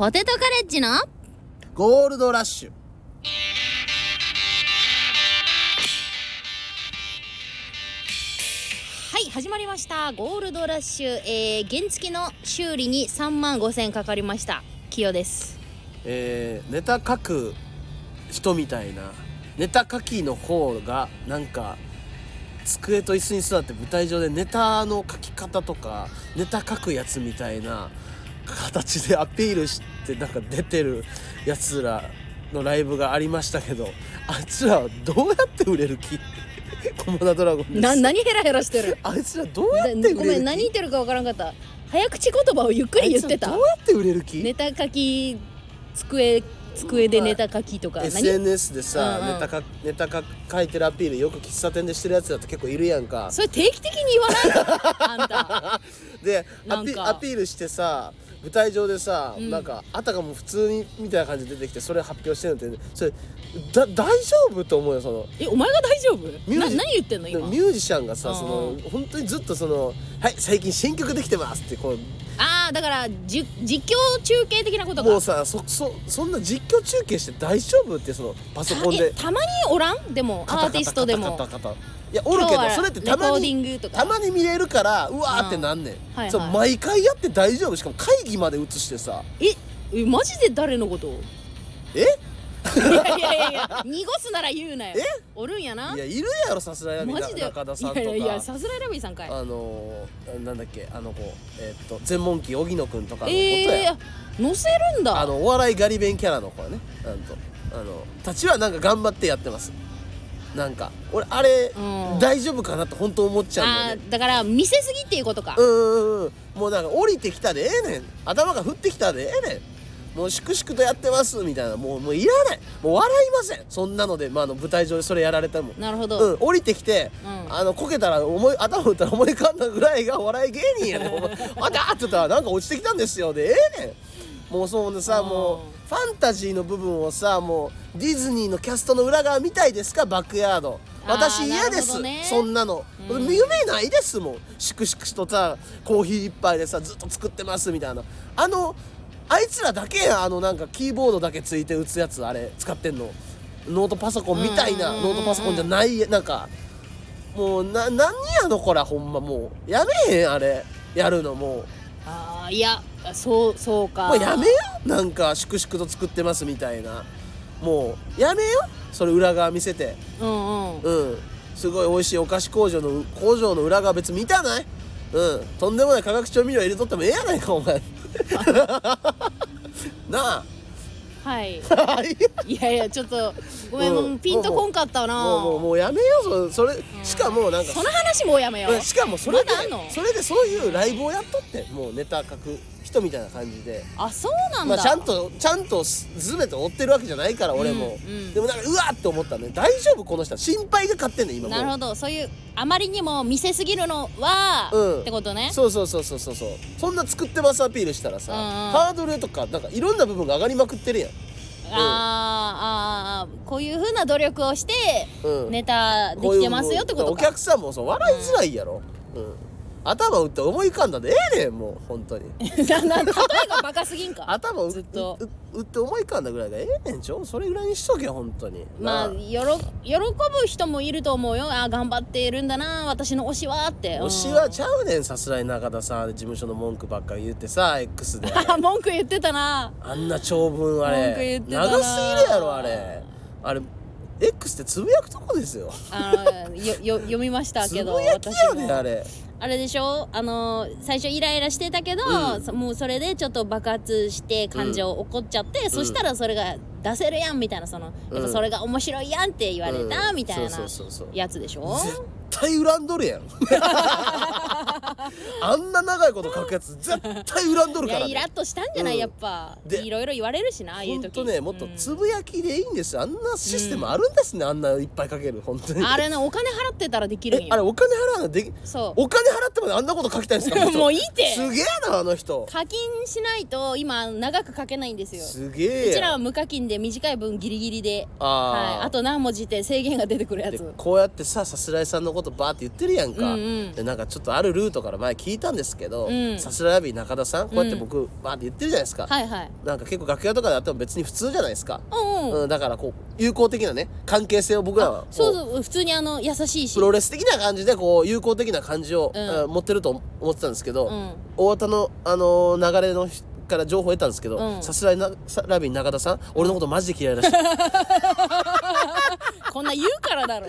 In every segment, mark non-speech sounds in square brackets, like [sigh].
ポテトカレッジの？ゴールドラッシュ。はい始まりました。ゴールドラッシュ、えー、原付きの修理に3万5千かかりました。キヨです。えー、ネタ書く人みたいなネタ書きの方がなんか机と椅子に座って舞台上でネタの書き方とかネタ書くやつみたいな形でアピールしてなんか出てるやつらのライブがありましたけどあいつらはどうやって売れる気？コモダドラゴンです。な何ヘラヘラしてる？あいつらどうやって売れる気？[laughs] [laughs] ごめん何言ってるかわからんかった。早口言葉をゆっくり言ってた。どうやって売れる気？ネタ書き机机でネタ書きとか、何？SNS でさ、うんうん。ネタかネタか書いてるアピールよく喫茶店でしてるやつだって結構いるやんか。それ定期的に言わないあんた。[laughs] でアピアピールしてさ舞台上でさ、うん。なんかあたかも普通にみたいな感じで出てきてそれ発表してるのってそれだ大丈夫と思うよその。えお前が大丈夫？ミュージな何言ってんの今？ミュージシャンがさうんその本当にずっとその「はい最近新曲できてます」ってこうああだからじ実況中継的なことか。もうさそそそんな実況中継して大丈夫ってそのパソコンで。たまにおらん？でもアーティストでも。カタカタカタカタいやおるけどそれってたまにたまに見れるからうわーってなんねん、はいはい。そう毎回やって大丈夫？しかも会議まで移してさ。ええマジで誰のこと？え？いやいやいや濁すなら言うなよ。え？おるんやな。いやいるやろさすらいラビマジで？中田さんとか。いやいやさすらいラビーさんかい。あのー、なんだっけあの子えーっと全問記荻野くんとかのことええや、ー、載せるんだ。あのお笑いガリ弁キャラの子やね。なんと。あのたちはなんか頑張ってやってますなんか俺あれ、うん。大丈夫かなって本当思っちゃうんだよね。だから見せすぎっていうことか、うんうんうんもうなんか降りてきたでええねん。頭が降ってきたでええねん。もう粛々とやってますみたいな。もうもういらない。もう笑いません。そんなので、まあ、あの舞台上でそれやられても。なるほど、うん降りてきて、うん。あのこけたら思い頭打ったら思い浮かんだぐらいがお笑い芸人やねん。[laughs] あだって言ったらなんか落ちてきたんですよ。でええねんもうそうでさもうファンタジーの部分をさもうディズニーのキャストの裏側見たいですか？バックヤード。私嫌です、ね。そんなの、うん。夢ないですもん。粛々とさコーヒー一杯でさずっと作ってますみたいな。あのあいつらだけやあのなんかキーボードだけついて打つやつあれ使ってんの。ノートパソコンみたいなノートパソコンじゃないなんか。もうな何やのこらほんまもう。やめへんあれ。やるのもう。ああいやそうそうか。もうやめよなんか粛々と作ってますみたいな。もうやめよそれ裏側見せて。うんうん。うん。すごい美味しいお菓子工場の工場の裏側別に見たない？うん。とんでもない化学調味料入れとってもええやないかお前。[laughs] なはい。あい。やいやちょっとごめん、うん。もうピンとこんかったな。もうもうもうやめよう。そそれしかもなんかその話もうやめよう。しかもそれでまそれでそういうライブをやっとって。もうネタ書く人みたいな感じで。あそうなんだ、まあちゃんとちゃんとす全て追ってるわけじゃないから俺も、うん。うんでもなんかうわーって思ったね。大丈夫この人。心配が勝ってんねん今なるほど。そういうあまりにも見せすぎるのは、うん。ってことね。そうそうそうそうそうそう。そんな作ってますアピールしたらさ、うんうん。ハードルとかなんかいろんな部分が上がりまくってるやん。あーあーあー。こういうふうな努力をして、うん。ネタできてますよってことおか客さんもそう笑いづらいやろ、うん頭打って思い浮かんだでええねんもう本当に。[laughs] なな例えがバカすぎんか？頭打ずっと。う打って思い浮かんだぐらいがええねんちょ？それぐらいにしとけ本当に。まあなよろ喜ぶ人もいると思うよ。あー頑張っているんだな私の推しはって。推しはちゃうねんさすらい中田さん事務所の文句ばっかり言ってさ X で。あ [laughs] 文句言ってたな。あんな長文あ文句れ言ってたな。長すぎるやろあれ。あれ X ってつぶやくとこですよ。あのよ [laughs] よ読みましたつけどぶやきや私も。であれ。あれでしょ？あの最初イライラしてたけど、うん。そもうそれでちょっと爆発して感情起こっちゃって、そしたらそれが出せるやんみたいなその、やっぱそれが面白いやんって言われた、うんみたいなそうそうそうそう。やつでしょ？絶対恨んどるやん。[laughs] あんな長いこと書くやつ絶対恨んどるいからね。やイラッとしたんじゃない、うん。やっぱ。でいろいろ言われるしなああいうほん時。とねもっとうん。つぶやきでいいんですよ。あんなシステムあるんですね、あんないっぱい書ける本当に。あれねお金払ってたらできるんよえあれお金払うのできそお金払ってまであんなこと書きたいんですか [laughs] もういいって。すげえなあの人。課金しないと今長く書けないんですよ。すげえ。うちらは無課金で短い分ギリギリで。あー。はい、あと何文字って制限が出てくるやでつこうやってささすらいさんのことことバーって言ってるやんか、うんうん。でなんかちょっとあるルートから前聞いたんですけど、うん。さすらいラビー中田さんこうやって僕バーって言ってるじゃないですか、はいはい。なんか結構楽屋とかであっても別に普通じゃないですか、うんうん。うん、だからこう友好的なね関係性を僕らはそうそう。普通にあの優しいし。プロレス的な感じでこう友好的な感じを、うん。あ持ってると思ってたんですけど、うん。大田の、あのー流れのひから情報を得たんですけどうん。さすらいなさラビー中田さん俺のことマジで嫌いらし。い [laughs] こんな言うからだろ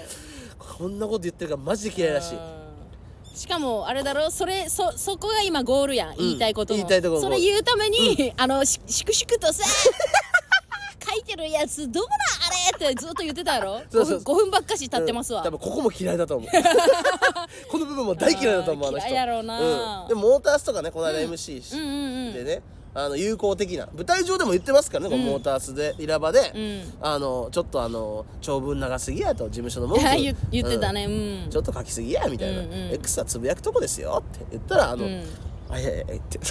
こんなこと言ってるからマジで嫌いらしい。うん。しかもあれだろ？それそそこが今ゴールやん、言いたいことの。言いたいところそれ言うために、あのし粛々とさ [laughs] 書いてるやつどこだあれってずっと言ってたやろ？そうそう 5, 分5分ばっかし経ってますわ、うん。多分ここも嫌いだと思う。[laughs] この部分も大嫌いだと思うあの人。嫌いやろうな。うん、でもモータースとかねこの間 MC うん。でねあの友好的な。舞台上でも言ってますからね、このモータースでイラバで、うん。あのちょっとあの長文長すぎやと事務所の文句。[laughs] 言言ってたね。うん、ちょっと書きすぎやみたいな、うんうん。X はつぶやくとこですよって言ったらあの、うん。あいやいやって。[laughs]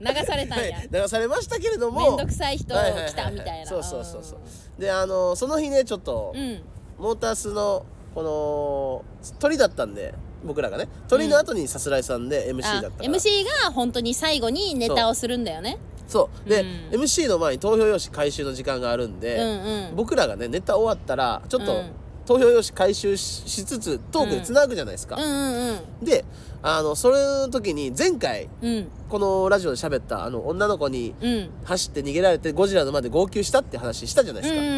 流されたんや。は [laughs] い流されましたけれどもめんどくさい人来たみたいな。そうそうそうそう。であのその日ねちょっと、うん。モータースのこの鳥だったんで僕らがね鳥の後にさすらいさんで MC だあったから、MC が本当に最後にネタをするんだよね。そう。で、うん MC の前に投票用紙回収の時間があるんで、うんうん。僕らがねネタ終わったらちょっと、うん。投票用紙回収ししつつトークでつなぐじゃないですか、うんうんであのそれの時に前回うん。このラジオで喋ったあの女の子にうん。うん走って逃げられてゴジラの前で号泣したって話したじゃないですか、うんうん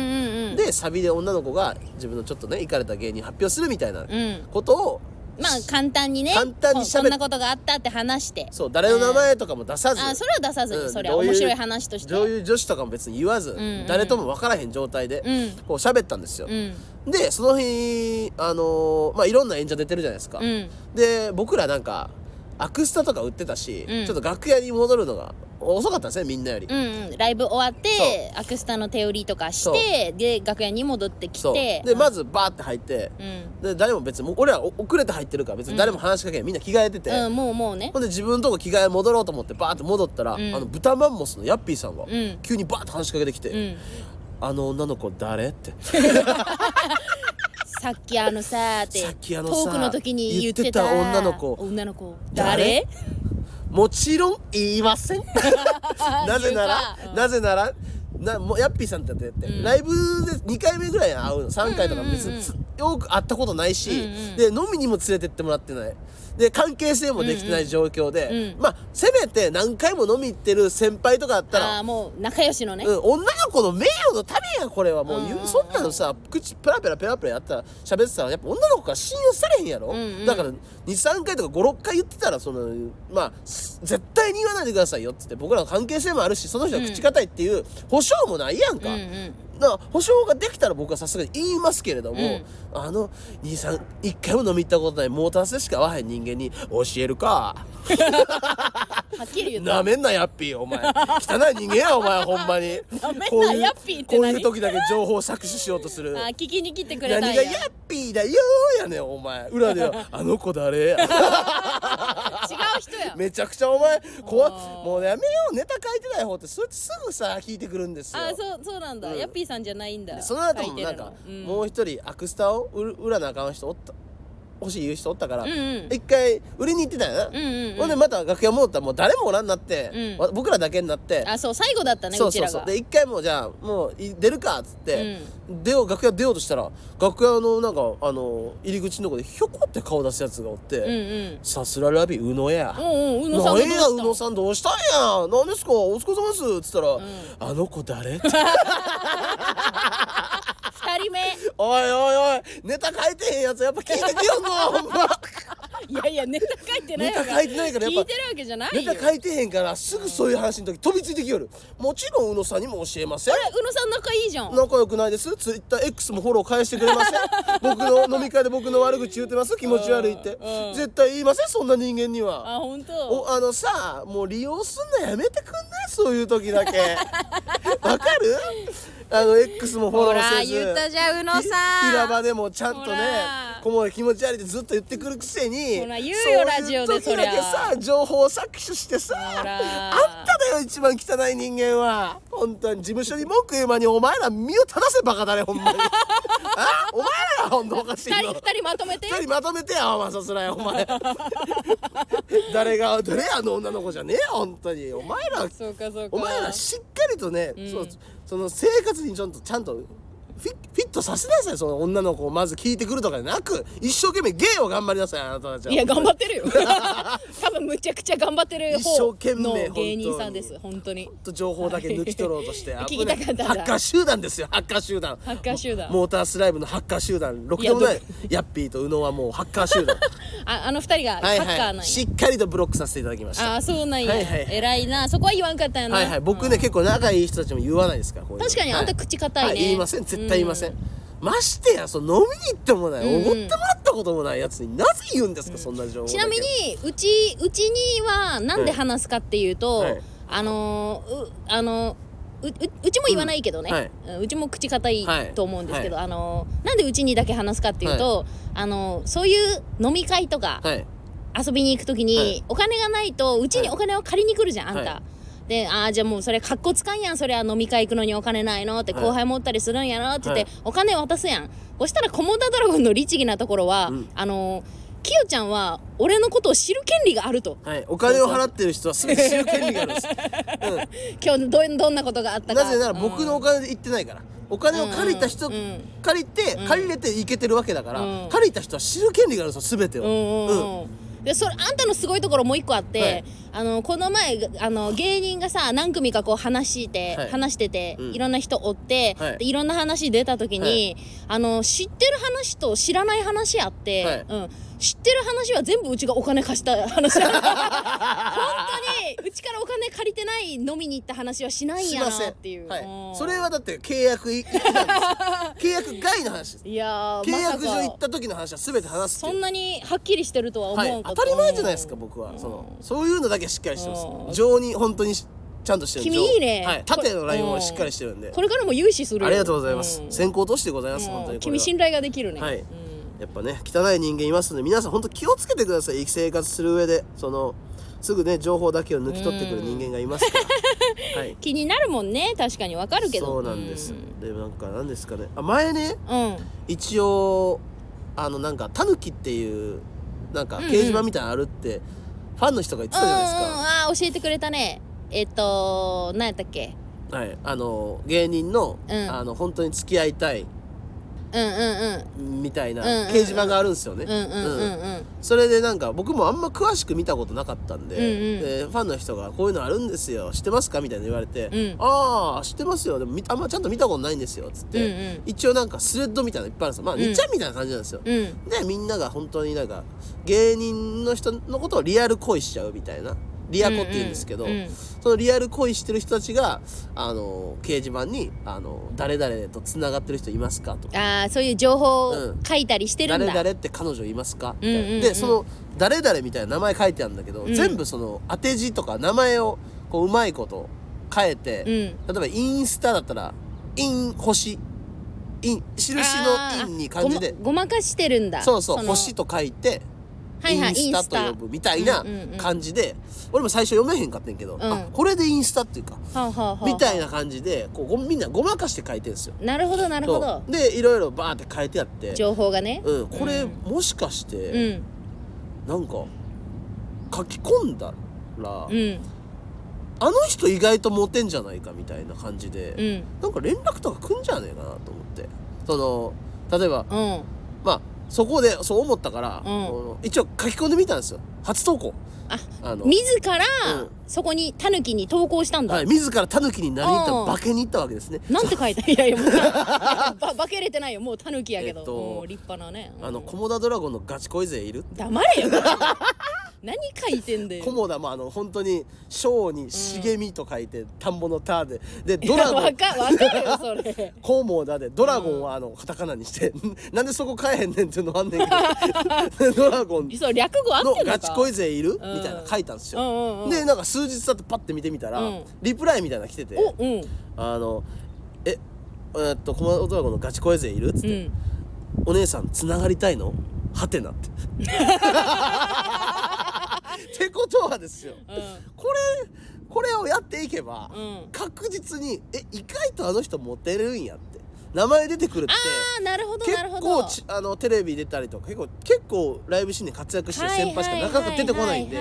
うんでサビで女の子が自分のちょっとね行かれた芸人発表するみたいなうん。ことを、まあ簡単にね簡単に喋っんなことがあったって話して。そう誰の名前とかも出さず、あそれは出さずに、うんそりゃどういう面白い話として。女優女子とかも別に言わず、んうん。誰とも分からへん状態で、うん。こう喋ったんですよ、うん。でその日あのーまあいろんな演者出てるじゃないですか、うん。で僕らなんかアクスタとか売ってたし、うん。ちょっと楽屋に戻るのが遅かったんですねみんなより、うんうん。ライブ終わってアクスタの手売りとかしてで楽屋に戻ってきて。でまずバーって入って、うん、で誰も別にもう俺らお遅れて入ってるから別に誰も話しかけん。みんな着替えてて、うん、もうもうね。ほんで自分のとこ着替え戻ろうと思ってバーって戻ったら、うん。あの豚マンモスのヤッピーさんが、うん。急にバーって話しかけてきて「うん。あの女の子誰?」って [laughs] さっきあのさーってさっきあのさトークの時に言ってた言ってた女の子。女の子。誰？誰？もちろん言いません。[laughs] なぜなら、言うん。なぜならなもうヤッピーさんってやって、うん。ライブで2回目ぐらい会うの3回とか別につ、よく会ったことないし、うんうん。で飲みにも連れてってもらってないで関係性もできてない状況で、うんうんまあせめて何回も飲み行ってる先輩とかだったらああもう仲良しのね、うん、女の子の名誉のためやこれはもう、うん。うんうんそんなのさ口ペラペラペラペラやったら喋ってたらやっぱ女の子から信用されへんやろ、うんうん。だから23回とか56回言ってたらそのまあす絶対に言わないでくださいよっつって僕らの関係性もあるしその人が口堅いっていう保証もないやんか、うんうんだから保証ができたら僕はさすがに言いますけれども、うん。あの23一回も飲み行ったことないモータースでしか会わへん人間に教えるか [laughs] はっきり言った。なめんなヤッピー。お前汚い人間やお前ほんまに。なめんなヤッピーってこう何いう時だけ情報を搾取しようとする。あー聞きに来てくれたんや。何がヤッピーだよやねんお前。裏では [laughs] あの子誰や。違う人や。めちゃくちゃお前怖っ。もうやめようネタ書いてない方ってそいつすぐさ聞いてくるんですよ。あーそうそうなんだ、うん。ヤッピーさんじゃないんだ。その後もなんか、うん。もう一人アクスタを売る売らなあかん人おった欲しい言う人おったから、うんうん。一回売りに行ってたよな、うんうんうん。ほんでまた楽屋戻ったらもう誰もおらんなって、うん。わ僕らだけになって。あそう最後だったねそううそうそう。ちらが。で一回もうじゃあもうい出るかっつって、出よう楽屋出ようとしたら楽屋のなんかあの入り口のとこでひょこって顔出すやつがおって、うんうん。さすらラビ宇野や、うんうん宇野さんなんや宇野さんどうしたんや？何ですか？お疲れ様です。っつったら、ん。あの子誰？っ [laughs] て二人目。おいおいおいネタ書いてへんやつやっぱ聞いてくよんぞ [laughs] ほんま。いやいやネタ書いてないネタ書いてないからやっぱ。聞いてるわけじゃないよ。ネタ書いてへんからすぐそういう話の時飛びついてきよる。もちろん宇野さんにも教えません。あれ宇野さん仲いいじゃん。仲良くないです。ツイッター X もフォロー返してくれません。[laughs] 僕の飲み会で僕の悪口言ってます。気持ち悪いって。絶対言いませんそんな人間には。あ本当？おあのさもう利用すんのやめてくんない？そういう時だけ。[laughs] わかる？あの X もフォローせず。言ったじゃん宇野さん。ひ平場でもちゃんとほねら。こも気持ち悪いってずっと言ってくるくせにほら言うよラジオで時だけそりゃ。さ情報を搾取してさあんただよ一番汚い人間は。本当に事務所に文句言う間にお前ら身を正せバカだねほんまに。[laughs] あお前らがほんとおかしいの。二人二人まとめて。二人まとめてやお前さすらいお前。[laughs] 誰が誰あの女の子じゃねえよ本当に。お前らそうかそうか。お前らしっかりとね、ん。そうその生活にちょっとちゃんとフィフィットさせなさいその女の子をまず聞いてくるとかじゃなく一生懸命芸を頑張りなさいあなたたちは。いや頑張ってるよ。[laughs] 多分むちゃくちゃ頑張ってる一生方懸命の芸人さんです本当に。と情報だけ抜き取ろうとして聞きたかったハッカー集団ですよハッカー集団。ハッカー集団。モータースライブのハッカー集団。ろくでもない。ヤッピーと宇野はもうハッカー集団。[laughs] ああの二人がハはい。ッカーなんや、はいしっかりとブロックさせていただきました。ああそうなんや、はいはい。偉いな。そこは言わんかったんやな。はいはい。僕ね、うん。結構仲いい人たちも言わないですから確かにあんた口堅いね。は言いません。絶対言いません、うんましてやその飲みに行ってもないうんうん。おご、ってもらったこともないやつになぜ言うんですか、そんな情報ちなみにうちうちにはなんで話すかっていうと、はい。あのーうあのうううちも言わないけどね、うん。はい。うんうちも口堅いはいと思うんですけど、あのーなんでうちにだけ話すかっていうと、あのーそういう飲み会とかはい。遊びに行く時に、はい。お金がないとうちにお金を借りに来るじゃん、あんた。はいで、ああ、じゃあもうそれ、かっこつかんやん、それは飲み会行くのにお金ないのって、はい。後輩持ったりするんやろって言って、はい。お金渡すやん。そしたら、コモダドラゴンの律儀なところは、うん。あのー、キヨちゃんは、俺のことを知る権利があると。はい、お金を払ってる人は全て知る権利があるんです、[laughs] 今日ど、どんなことがあったうん、か。なぜなら僕のお金で行ってないから。お金を借りた人、うん。うん。借りて、うん。借りれて行けてるわけだから、うん。借りた人は知る権利があるんですよ全てを、うんうんうん。うん。でそれあんたのすごいところもう一個あって、はいあのこの前あの芸人がさ何組かこう話して、はい。話してて、うん。いろんな人追って、はい。でいろんな話出た時に、あの知ってる話と知らない話あって、はい。うん、知ってる話は全部うちがお金貸した話だ。[laughs] 本当にうちからお金借りてない飲みに行った話はしないんやなんっていう、はい。うん。それはだって契約契約外の話です。[laughs] いやー契約上行った時の話は全て話すそんなにはっきりしてるとは思はい。当たり前じゃないですか僕は、うん。そのそういうのだけしっかりしてます。うん情に本当にしちゃんとしてる。君いいね。はい、縦のラインをしっかりしてるんで。これからも融資する。よありがとうございます、うん。先行としてございます、うん。本当に君信頼ができるね。はい。うん。やっぱね汚い人間いますので皆さん本当気をつけてください。生活する上でそのすぐね情報だけを抜き取ってくる人間がいますから、[laughs] はい。気になるもんね。確かにわかるけど。そうなんです、うん。でなんか何ですかね。あ前ねうん。一応あのなんかタヌキっていうなんか掲示板みたいなのあるって、ファンの人が言ってたじゃないですうんうん。か、あー教えてくれたね。えっと何やったっけ？はい、あの芸人の,、うん。あの本当に付き合いたいみたいな掲示板があるんですよね、うんうんうんうん。それでなんか僕もあんま詳しく見たことなかったんで,、でファンの人が「こういうのあるんですよ。知ってますか?」みたいな言われて「うん。ああ知ってますよ。でもみあんまちゃんと見たことないんですよ」つって、一応なんかスレッドみたいなのいっぱいあるんですよ。まあうん。2ちゃんみたいな感じなんですよ、うん。でみんなが本当になんか芸人の人のことをリアル恋しちゃうみたいなリアコって言うんですけど、うんうんそのリアル恋してる人たちがあの掲示板にあの「誰々とつながってる人いますか?」とか。ああそういう情報をうん。書いたりしてるんだ、誰々って彼女いますか?」うんうんうん。でその「誰々」みたいな名前書いてあるんだけど、うん。全部その当て字とか名前をこううまいこと変えて、うん。例えばインスタだったら「イン星」イン印の「イン」に漢字で。ごまかしてるんだ。そうそう「の。星」と書いてはいはいインスタと呼ぶみたいな感じで、俺も最初読めへんかったんやけど、ん。あこれでインスタっていうか、みたいな感じでこうごみんなごまかして書いてるんですよ。なるほどなるほど。でいろいろバーって書いてあって。情報がね。うん、これ、うんもしかして、うん。なんか書き込んだら、うんあの人意外とモテんじゃないかみたいな感じで、うん。なんか連絡とか来んじゃねえかなと思って。その例えばうん。まあそこでそう思ったから、ん。この一応書き込んでみたんですよ。初投稿。ああの。自ら、うんそこにタヌキに投稿したんだ、はい、自らタヌキになりに行ったうん化けに行ったわけですね。なんて書いた？[laughs] いやいやもうば [laughs] 化けれてないよ。もうタヌキやけど、えっともう立派なね、うん。あのコモダドラゴンのガチ恋勢いる？黙れよ。[laughs] 何書いてんだよ。コモダもあの本当に章に茂みと書いて、田んぼの田ででドラゴン。わかわかるよそれ。コモダでドラゴンはあのカタカナにして、なんでそこ変えへんねんっていうのあんねんけど。ドラゴンそう略語あっのてんのか？ガチ恋勢いる、うん。みたいな書いたんですよ、うんうんうん。でなんか数日経ってパッて見てみたら、うん。リプライみたいなの来てておうん。あのええーっとコモダドラゴンのガチ恋勢いる？っつって、うん。お姉さんつながりたいの？はてなって。ってことはですよ。これこれをやっていけば、うん。確実にえ意外とあの人モテるんやって。名前出てくるってああなるほど結構ちあのテレビ出たりとか結構結構ライブシーンで活躍してる先輩しかなかなか出てこないんで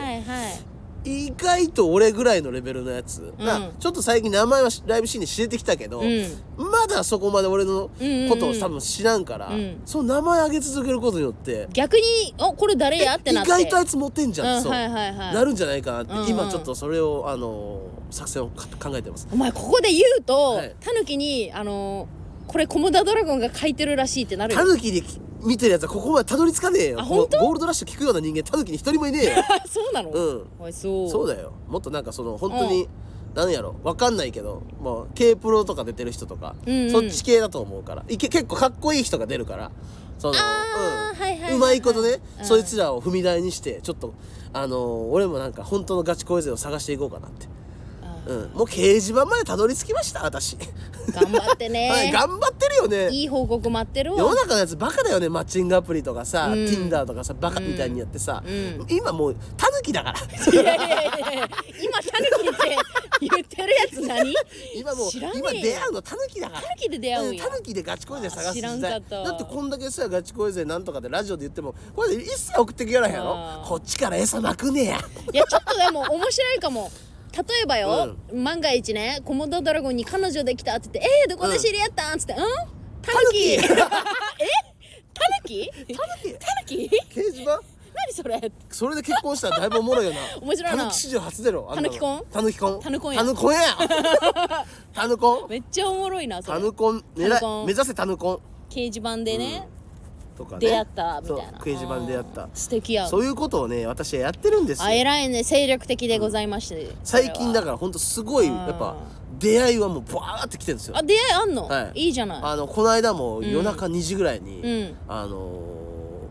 意外と俺ぐらいのレベルのやつ、なちょっと最近名前はライブシーンで知れてきたけど、うん。まだそこまで俺のことを多分知らんから、うんその名前上げ続けることによって逆に「おこれ誰や?」ってなって。意外とあいつ持ってんじゃん、うんそう、はいはいはい。なるんじゃないかなって、うんうん。今ちょっとそれをあの作戦をか考えてます。お前ここで言うと、はい。タヌキにあのーこれコモダドラゴンが書いてるらしいってなるよ。タヌキで見てるやつはここまでたどり着かねえよ。あ本当？ゴールドラッシュ聞くような人間タヌキに一人もいねえよ。[laughs] そうなの？うん。そう。そうだよ。もっとなんかその本当に、なんやろ？わかんないけどもう K プロとか出てる人とか、うんうん。そっち系だと思うから。いけ結構かっこいい人が出るから。そのあーはいはいはいはい。うまいことね、うん。そいつらを踏み台にしてちょっとあのー俺もなんか本当のガチ恋勢を探していこうかなって、あうん、もう掲示板までたどり着きました私、頑張ってね、[laughs] はい頑張ってるよね。いい報告待ってるわ。世の中のやつバカだよねマッチングアプリとかさ、うん。Tinder とかさバカみたいにやってさ、うん。今もうタヌキだから。いやいやいやいや。今タヌキって言ってるやつ何？[laughs] 今もう今出会うのタヌキだから。タヌキで出会うんや。タヌキでガチ恋勢探す時代だってこんだけさガチ恋勢なんとかでラジオで言ってもこれで一切送ってきやらへんやろ。こっちから餌まくねえや。いやちょっとでも面白いかも例えばよ、万が一ねコモドドラゴンに彼女できたって言って「えー、どこで知り合ったん?」っつって「うん？[laughs] タヌキ。え？タヌキ？タヌキ？掲示板何それ？それで結婚したらだいぶおもろいよな。面白いな。タヌキ史上初だろタヌキ婚？タヌキ婚。タヌコンや。タヌコンや。[laughs] タヌコン。めっちゃおもろいなそれ。タヌコン。狙い目指せタヌコン。掲示板でね、とかね。出会ったみたいな。そう掲示板で出会った。素敵やそういうことをね私はやってるんですよ。あ偉いね。精力的でございまして、最近だかからほんとすごいやっぱ出会いはもうバーってきてるんですよ。あ出会いあんの、はい。い、いじゃない。あのこの間も夜中2時ぐらいに、うん。あの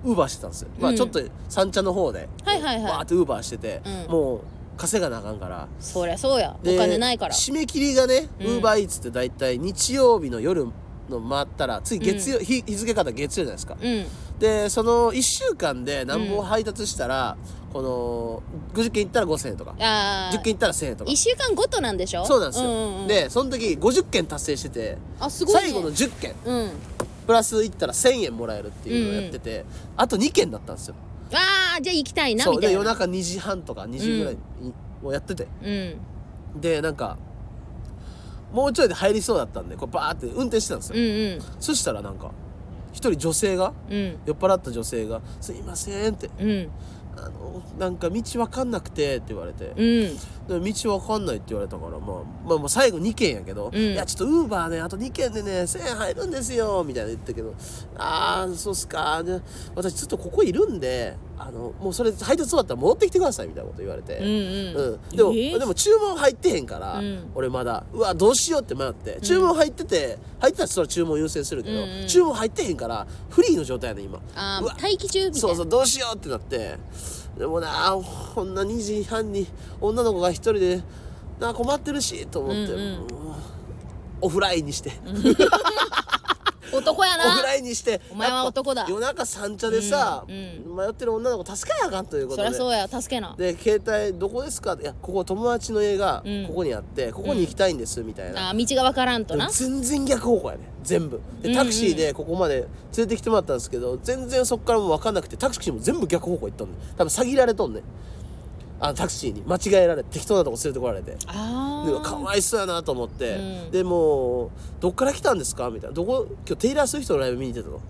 ウーバーしてたんですよ、まうん。あちょっと三茶の方で、はいはいはい。バーってウーバーしてて、うん。もう稼がなあかんから。そりゃそうや。おで金ないから。締め切りがねウうん。ーバーイーツって大体日曜日の夜の回ったら次月曜、日日付から月曜じゃないですか、うん。でその1週間で何本配達したら、この50件いったら5000円とか。ああ10件いったら1000円とか。1週間ごとなんでしょ？そうなんですよ、んうんうん。でその時50件達成しててあすごい、ね、最後の10件。うん。プラスいったら1000円もらえるっていうのをやってて、あと2件だったんですよ。ああじゃあ行きたいなそう。みたいな。で夜中2時半とか2時ぐらいにもうやってて、うん。でなんかもうちょいで入りそうだったんでこうバーって運転してたんですよ、うんうん。そしたらなんか一人女性がうん。酔っ払った女性が「すいません」って。うん「あのなんか道わかんなくて」って言われて、うん。で道わかんないって言われたから、まあ、まあもう最後2件やけど、うん。いやちょっとウーバーねあと2件でね1000円入るんですよみたいな言ったけどああそうっすか。で私ちょっとここいるんであのもうそれ配達終わったら戻ってきてくださいみたいなこと言われて、うんうん。うん、でも、えー？でも注文入ってへんから、うん。俺まだうわどうしようって迷って注文入ってて、入ってたらそれは注文優先するけど、うんうん。注文入ってへんからフリーの状態やね今。ああ待機中みたいな。そうそうどうしようってなってでもなこんな2時半に女の子が一人でな困ってるしと思って、うん。うん。オフラインにして、[laughs] 男やオフなラインにしてお前は男だ。夜中三茶でさ、うん迷ってる女の子助けなあかんということで。そりゃそうや助けなで携帯どこですか？いやここ友達の家がうん。ここにあって、ここに行きたいんですみたいな、あー道がわからんとな。全然逆方向やね。全部。でタクシーでここまで連れてきてもらったんですけど全然そっからもう分かんなくてタクシーも全部逆方向行ったんで多分詐欺られとんねんあのタクシーに間違えられて適当なとこ連れてこられて。ああでかわいそうやなと思って、うん。でもうどっから来たんですかみたいな。どこ今日テイラー・スウィフトのライブ見に行ってたの。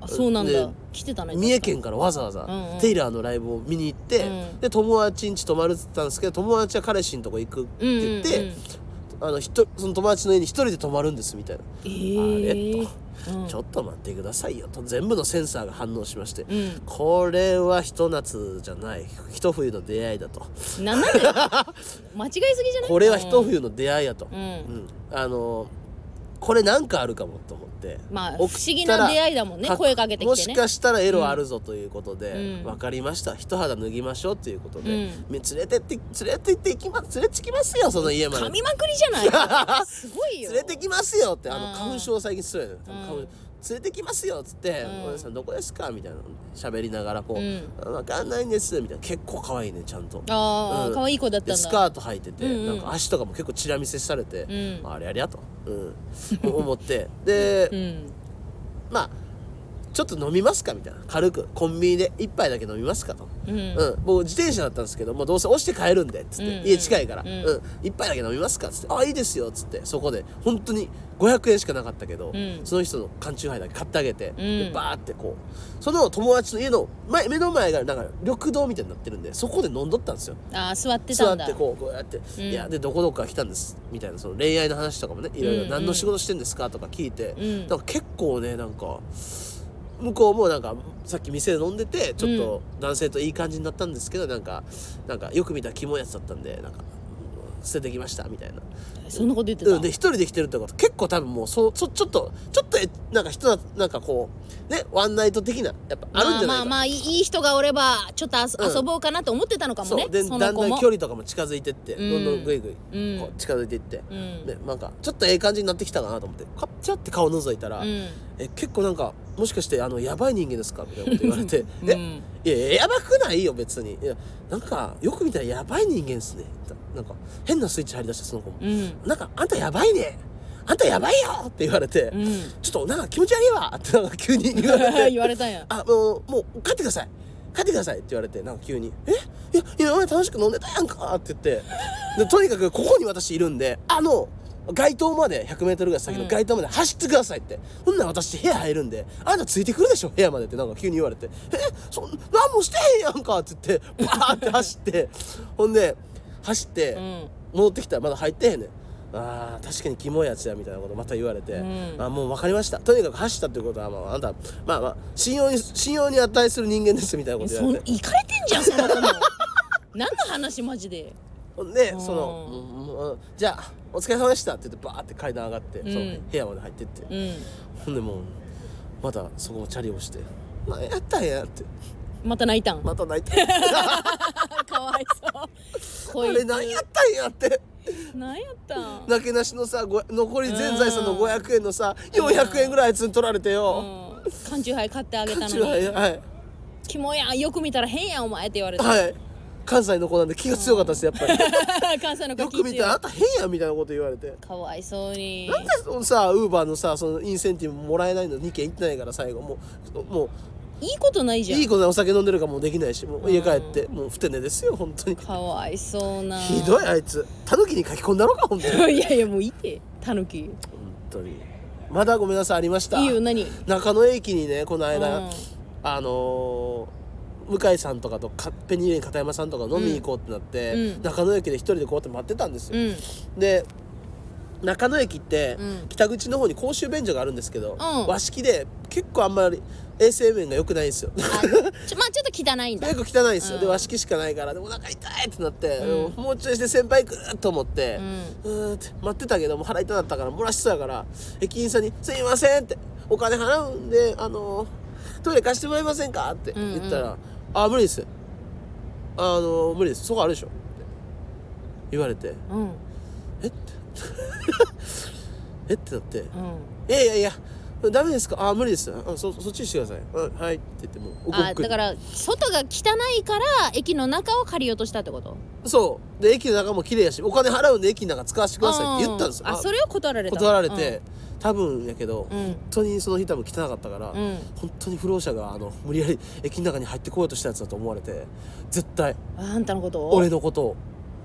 あそうなんだ。で来てたね三重県からわざわざうんうん。テイラーのライブを見に行って、うん。で友達ん家泊まるって言ったんですけど友達は彼氏のとこ行くって言って、うんうんうん。あのひとその友達の家に一人で泊まるんですみたいな、えあーれと、うん。ちょっと待ってくださいよ。と全部のセンサーが反応しまして、うん。これはひと夏じゃない。一冬の出会いだと。[laughs] 間違いすぎじゃない？これは一冬の出会いやと、うん、うん。あのこれなんかあるかもと思って。まあ不思議な出会いだもんね。か声かけてきてね。もしかしたらエロあるぞということで、うん。分かりました。一肌脱ぎましょうということで、うん。め連れてって連れてっていきます連れてきますよその家まで。噛みまくりじゃない？[laughs] すごいよ。連れてきますよってあのうん花粉症最近するやねん多分花粉うん連れてきますよ」っつってうん「お姉さんどこですか?」みたいな喋りながらこううん「分かんないんです」みたいな。結構可愛いねちゃんと。ああ、うん。可愛い子だったんだ。でスカート履いてて、なんか足とかも結構チラ見せされて、うん。あれありゃと、うん、思って。で、うん。まあちょっと飲みますかみたいな。軽く。コンビニで一杯だけ飲みますかと、うん。うん。僕自転車だったんですけどもうどうせ押して帰るんでっつって、うん。うん家近いから、ううん。ん一杯だけ飲みますかっつって。あいいですよっつって。そこで。本当に500円しかなかったけど、うん。その人の缶チューハイだけ買ってあげて、ん。でバーってこう。その友達の家の前目の前がなんか緑道みたいになってるんでそこで飲んどったんですよ。ああ座って座ったんだ。てこうこうやって、うん。いやでどこどこから来たんですみたいな。その恋愛の話とかもねいろいろ。うん。何の仕事してんですかとか聞いて、うん。なんか結構ねなんか向こうもなんかさっき店で飲んでてちょっと男性といい感じになったんですけどなんかなんかよく見たらキモいやつだったんでなんか捨ててきましたみたいな。そんなこと言ってた、うん、で一人で来てるってこと。結構多分もうそそちょっとちょっとえなんか人はなんかこうねワンナイト的なやっぱあるんじゃないかまあまあまあいいいい人がおればちょっと遊ぼうかなと思ってたのかもね。そう。でそだんだん距離とかも近づいてって、うん。どんどんグイグイうん。こう近づいていって、うん。でなんかちょっとええ感じになってきたかなと思って。カッチャって顔覗いたら、うん。え結構なんかもしかしてあのやばい人間ですかみたいなこと言われて、うん。えいやいややばくないよ別に。いやなんかよく見たらやばい人間ですねなんか変なスイッチ入り出したその子。も、うん。なんかあんたやばいね。あんたやばいよ。って言われて、うん。ちょっとなんか気持ち悪いわ。ってなんか急に言われて。[laughs] 言われたんや。あもうもう帰ってください。帰ってください。って言われてなんか急に「え？いや今まで楽しく飲んでたやんか」って言って。でとにかくここに私いるんであの街灯まで 100m ぐらい先の街灯まで走ってくださいって、ほんなら私部屋入るんであんたついてくるでしょ？部屋までってなんか急に言われて「え？そん何もしてへんやんか」って言ってバーって走って。ほんで走ってうん。戻ってきたらまだ入ってへんねん。あー確かにキモいやつやみたいなことまた言われて、うん。あもう分かりました。とにかく走ったってことは、まあ、あんたまあまあ信用に信用に値する人間ですみたいなこと言われて。行かれてんじゃんその子も [laughs] 何の話マジで？ほんでうん。その、うんうんじゃあお疲れ様でしたって言ってバーって階段上がって、ん。その部屋まで入ってって、うん。ほんでもうまたそこもチャリをして「何やったんや」って。また泣いたん。また泣いて [laughs] かわいそう。あこいつれ何やったんやって。何やったん？なけなしのさご残り全財産の500円のさ400円ぐらいあいつに取られてよ、うん。缶チューハイ買ってあげたのはいにはい「キモやんよく見たら変やんお前」って言われてはい。関西の子なんで気が強かったですやっぱり。[laughs] 関西の子よく見たらあんた変やみたいなこと言われて。かわいそうに。なんでそのさウーバーのさそのインセンティブもらえないの？2件行ってないから最後。もうもいいことないじゃん。ういいことない。お酒飲んでるからもうできないしもう家帰ってもうふて寝ですよ本当に。かわいそうな。ひどいあいつ。タヌキに書き込んだろか本当に。いやいやもういて。タヌキ。本当に。まだごめんなさいありました。いいよ何？中野駅にねこの間、うん。あのー向井さんとかとかペニーレン片山さんとか飲みに行こうってなって、うん。中野駅で一人でこうやって待ってたんですよ、うん。で中野駅って、うん。北口の方に公衆便所があるんですけど、うん。和式で結構あんまり衛生面が良くないんですよ。まあちょっと汚いんだ。[laughs] 結構汚いんですよ、うん。で和式しかないから。でお腹痛いってなって、うん。もうちょいして先輩来ると思ってうん。って待ってたけどもう腹痛かったから漏らしそうやから駅員さんに「すいません」って「お金払うんであのトイレ貸してもらえませんか?」って言ったら「うんあ無理ですあの無理です。そこあるでしょ」って言われて。うん「えっ?」て。[laughs] えってなって。うん「いやいやいやダメですか？あ無理です。あそそっちにしてください。うんはい」って言ってもうあだから外が汚いから駅の中を借りようとしたってこと？そう。で駅の中も綺麗やしお金払うんで駅の中使わせてくださいって言ったんです。よあそれを断られた断られて、多分やけど、うん。本当にその日多分汚かったから、うん。本当に不老者があの無理やり駅の中に入ってこようとしたやつだと思われて絶対うんあんたのことを？俺のことを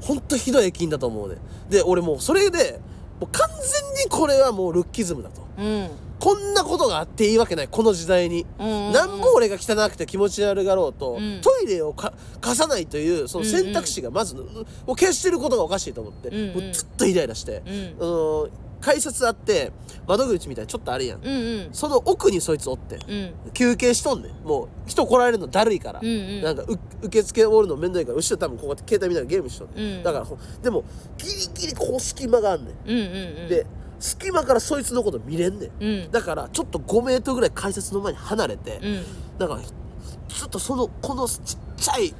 本当ひどい駅員だと思うね。で俺もうそれでもう完全にこれはもうルッキズムだと。うんこんなことがあっていいわけないこの時代に、うんうんうん。なんぼ俺が汚くて気持ち悪がろうと、うん。トイレをか貸さないというその選択肢がまず、もう消してることがおかしいと思って、うんうん。もうずっとイライラして、うん。あの改札あって窓口みたいにちょっとあるやん、うんうん。その奥にそいつおってうん。休憩しとんねん。もう人来られるのだるいから、うんうん。なんかう受付おるのめんどいから後ろ多分こうやって携帯見ながらゲームしとんねん、うん。だからほでもギリギリこう隙間があんねん、うんうんうん。で隙間からそいつのこと見れんねん、うん。だからちょっと5メートルぐらい改札の前に離れて、うん。だからずっとそのこのちっちゃい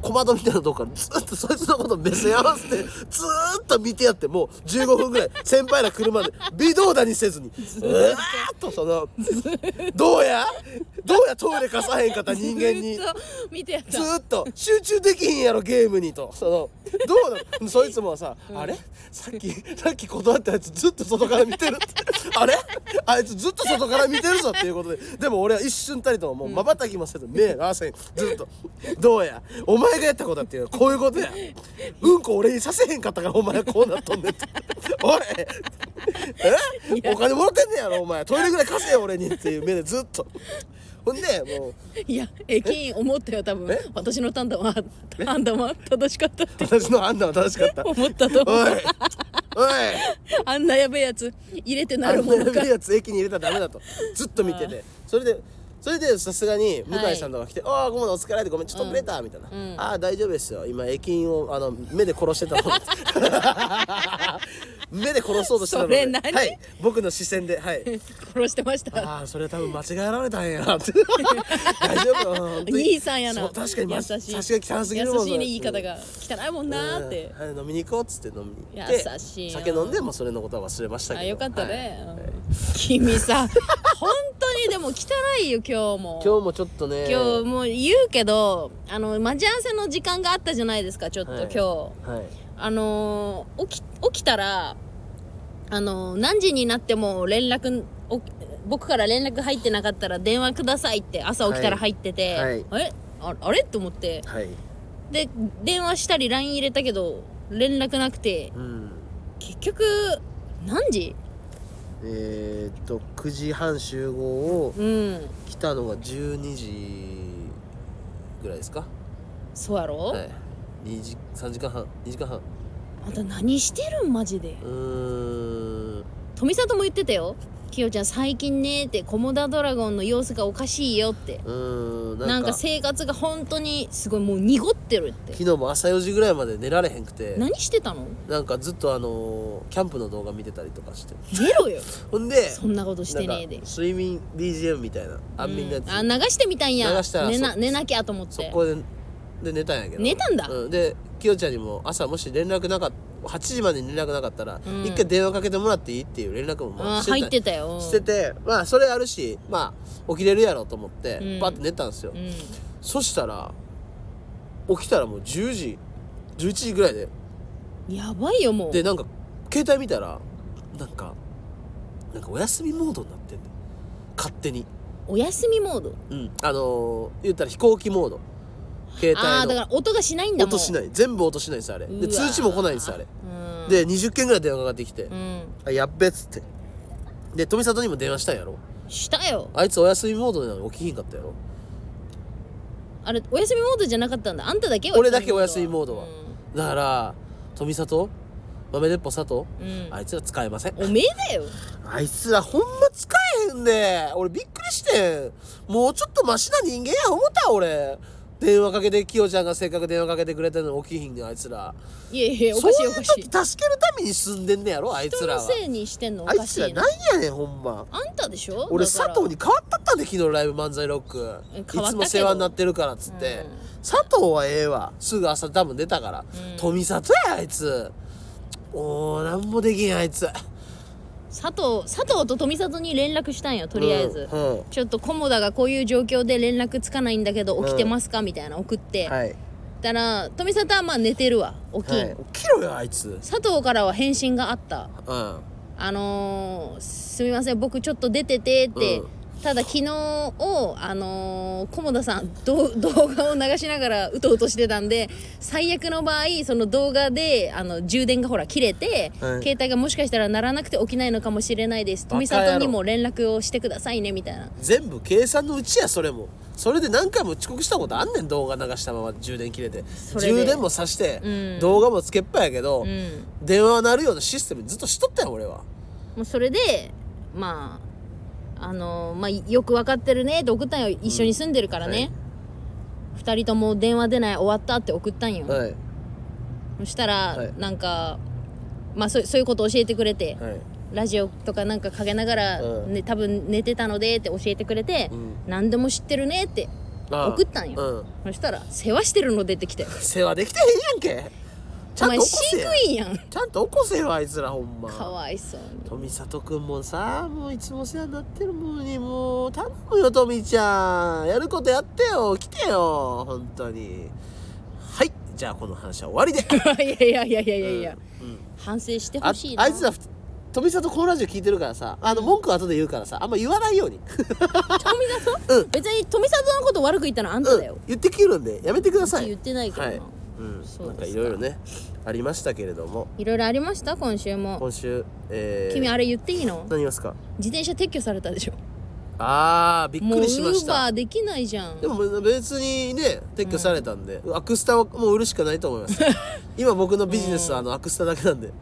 小窓みたいなとこからずっとそいつのこと目線合わせてずーっと見てやってもう15分ぐらい先輩ら車で微動だにせずにうわーっとそのどうや？どうや？トイレ貸さへんかった人間に。ずっと見てやった。ずーっと集中できひんやろゲームにと。そのどうなの？そいつもさ、あれ？さっきさっき断ったやつずっと外から見てるって。あれ？あいつずっと外から見てるぞっていうことで。でも俺は一瞬たりとももうまばたきもせず目合わせん。ずっと。どうや？お前がやったことだっていうこういうことや。うんこ俺にさせへんかったからお前はこうなっとんねんって。おい。え？お金もらってんねやろお前。トイレぐらい貸せよ俺にっていう目でずっと。ほんでもう。いや駅員思ったよ多分。え？私の判断は判断は正しかったって。私の判断は正しかった。思ったと思う。おい。おい。あんなやべえやつ入れてなるものか。あんなやつ駅に入れたらダメだと。ずっと見てて。それでそれでさすがに向井さんとか来て「ああごめんお疲れ」でごめんちょっと遅れた」みたいな「うんああ大丈夫ですよ。今駅員をあの目で殺してたの」[laughs] 目で殺そうとしてたのでそれ何？はい。僕の視線で。はい。殺してました。ああそれ多分間違えられたんや。って大丈夫？よ本当に。兄さんやな。そう確かにま優しい。さすが汚すぎるもん優しいね言い方が汚いもんなーって。うん。はい。飲みに行こうっつって飲みに行って優し酒飲んでもうそれのことは忘れましたけど。あよかったね、はい。うん。君さ本当 [laughs] にでも汚いよ今日も。今日もちょっとね。今日もう言うけどあの待ち合わせの時間があったじゃないですかちょっと、はい。今日。はい。あのー起き起きたらあのー何時になっても連絡お僕から連絡入ってなかったら電話くださいって朝起きたら入ってて、はい。え？ああれ？と思って。はい。で電話したり LINE 入れたけど連絡なくてうん。結局何時？えー、っと9時半集合をうん来たのが12時ぐらいですか？そうやろ、はい。2時3時間半2時間半。あんた何してるん？マジで。うーん。富里も言ってたよきよちゃん最近ねってコモダドラゴンの様子がおかしいよって。うーんなんか生活が本当にすごいもう濁ってるって。昨日も朝4時ぐらいまで寝られへんくて。何してたの？なんかずっとあのーキャンプの動画見てたりとかして。寝ろよ。[laughs] ほんでそんなことしてねえで。睡眠 BGM みたいな安眠のやつ、うんあ流してみたんや。流したら寝なそ寝なきゃと思って。そこでで寝たんやけど。寝たんだ。うん、できよちゃんにも朝もし連絡なかった8時までに連絡なかったら、うん。一回電話かけてもらっていいっていう連絡もまあしてた。あ入ってたよ。しててまあそれあるしまあ起きれるやろうと思って、うん。パッて寝たんですよ、うん。そしたら起きたらもう10時11時ぐらいで。やばいよもう。でなんか携帯見たらなんかなんかお休みモードになってんねん。勝手に。お休みモード？うん。あのー、言ったら飛行機モード携帯の。ああだから音がしないんだもん音しない。全部音しないんですあれ。で通知も来ないんですあれ。うん。で20件ぐらい電話がかかってきて。うん「あやっべ」っつって。で富里にも電話したんやろ。したよ。あいつお休みモードなのに起きひんかったやろ。あれお休みモードじゃなかったんだ。あんただけ俺だけお休みモードは。うだから富里？豆鉄砲佐藤ん、うん。あいつら使えません。おめえだよ。あいつらほんま使えへんで。俺びっくりしてん。もうちょっとマシな人間や思った俺電話かけてきよちゃんがせっかく電話かけてくれてるのに起きひんねんあいつら。いやいやおかしいおかしい。そういう時助けるために住んでんねやろあいつらは。人のせいにしてんのおあいつらなんやねんほんま。あんたでしょ？俺だから。佐藤に変わったったんで昨日ライブ漫才ロック。いえ変わったけど。つも世話になってるからっつって、佐藤はええわ。すぐ朝多分出たから、うん。富里やあいつ。おーなんもできんあいつ佐藤佐藤と富里に連絡したんよとりあえず、うんうん。ちょっと菰田がこういう状況で連絡つかないんだけど起きてますか、みたいな送って、はい、たら富里はまあ寝てるわ起きん、はい、起きろよあいつ。佐藤からは返信があった。うん。あのー、すみません僕ちょっと出ててって、うんただ昨日をあのー、菰田さんど動画を流しながらうとうとしてたんで最悪の場合その動画であの充電がほら切れて、はい。携帯がもしかしたら鳴らなくて起きないのかもしれないです。富里にも連絡をしてくださいねみたいな。全部計算のうちやそれも。それで何回も遅刻したことあんねん動画流したまま充電切れて。充電もさして、うん。動画もつけっぱやけど、うん。電話は鳴るようなシステムずっとしとったよ俺は。もうそれでまああのまあよく分かってるねって送ったんよ一緒に住んでるからはい。ね、二人とも電話出ない終わったって送ったんよ、はい。そしたら、はい。なんかまあそうそういうこと教えてくれて、はい。ラジオとかなんかかけながら、うん。ね、多分寝てたのでって教えてくれて、うん。何でも知ってるねって送ったんよ、うん。そしたら世話してるの出てきて。[laughs] 世話できてへんやんけちゃんとお前起こせ飼育員やん。ちゃんと起こせよあいつらほんま。かわいそうに。富里くんもさもういつもお世話になってるのにもう頼むよ富ちゃん。やることやってよ来てよ本当に。はいじゃあこの話は終わりで。[laughs] いやいやいやいやいやいや、うん反省してあほしいな。あいつら富里このラジオ聞いてるからさあの文句は後で言うからさあんま言わないように。富里、[laughs] うん。別に富里のこと悪く言ったのあんただよ、言ってきるんでやめてください。言ってないけどな、はいうん。なんかいろいろねありましたけれども。いろいろありました？今週も。今週えー、君あれ言っていいの？何言いますか？自転車撤去されたでしょ。あーびっもうウくりしましーバたーできないじゃん。でも別にね撤去されたんで、アクスタはもう売るしかないと思います。[laughs] 今僕のビジネスはあのアクスタだけなんで。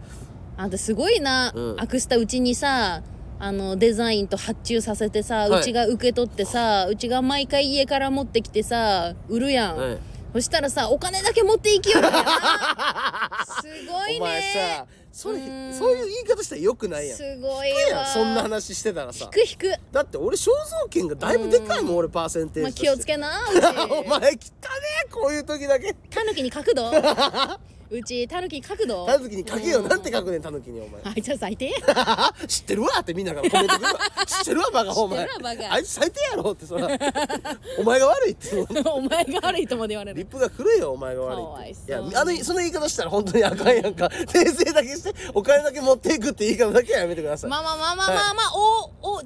あんたすごいな、うん。アクスタうちにさあのデザインと発注させてさ、はい。うちが受け取ってさうちが毎回家から持ってきてさ売るやん、はいそしたらさお金だけ持っていきよるんやな。[laughs] すごいお前ねさそれうん。そういう言い方したらよくないやん。すごいわ。そんな話してたらさ。引く引く。だって俺肖像権がだいぶでかいもん俺パーセンテーまあ、ジとして。気をつけな [laughs] うちお前汚ねえこういう時だけ。タヌキに角度 [laughs] うちタヌキに角度たぬきに書けよ。うん。なんて書くねんたぬきにお前。あいつは最低。[laughs] 知ってるわってみんなからコメントくるわ。[laughs] 知ってるわバカお前。知ってるわバカ。あいつ最低やろってそら。[laughs] お前が悪いってお前が悪いとまで言われる。リップが古いよお前が悪いって。いやあのその言い方したら本当にあかんやんか。訂正だけしてお金だけ持っていくって言い方だけはやめてください。まあまあまあまあまあまあ、おおた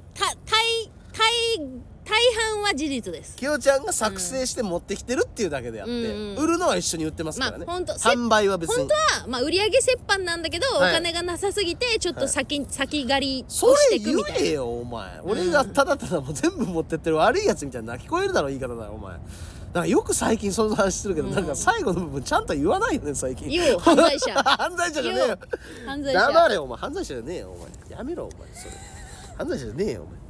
大大大半は事実です。きよちゃんが作成して持ってきてるっていうだけであって、うんうん。売るのは一緒に売ってますからね、まあほんと販売は別に。本当はまあ売り上げ折半なんだけど、はい。お金がなさすぎてちょっと先,、先借りそをしていくみたいな。えよお前、俺がただただもう全部持ってってる悪いやつみたいな聞こえるだろ言い方だよお前。だからよく最近その話するけど、なんか最後の部分ちゃんと言わないよね最近。言う犯罪者。[laughs] 犯罪者じゃねえよ。犯罪者。黙れお前。犯罪者じゃねえよお前。やめろお前それ。犯罪者じゃねえよお前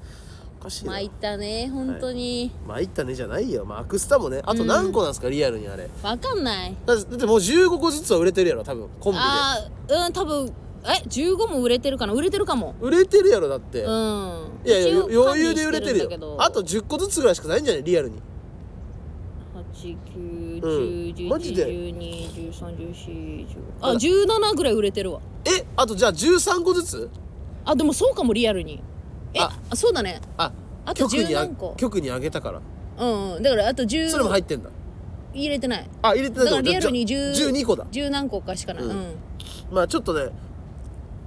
おかしいな。参ったね本当に、まあいったねじゃないよ。まあアクスタもねあと何個なんですか、リアルにあれ。わかんない。だってだってもう15個ずつは売れてるやろ多分コンビで。ああうん多分え15も売れてるかな？売れてるかも。売れてるやろだって、うん。いやいや一応余裕で売れてる管理してんだけど。よあと10個ずつぐらいしかないんじゃないリアルに。うん。マジで？891011121314あ17ぐらい売れてるわ。えあとじゃあ13個ずつ？あでもそうかもリアルにえああそうだね。ああと局に10何個。局にあげたから。うんうん。だからあと10それも入ってんだ。入れてない。あ入れてないだからリアルにじゃあ10 12個だ。10何個かしかない、ううん。んまあちょっとね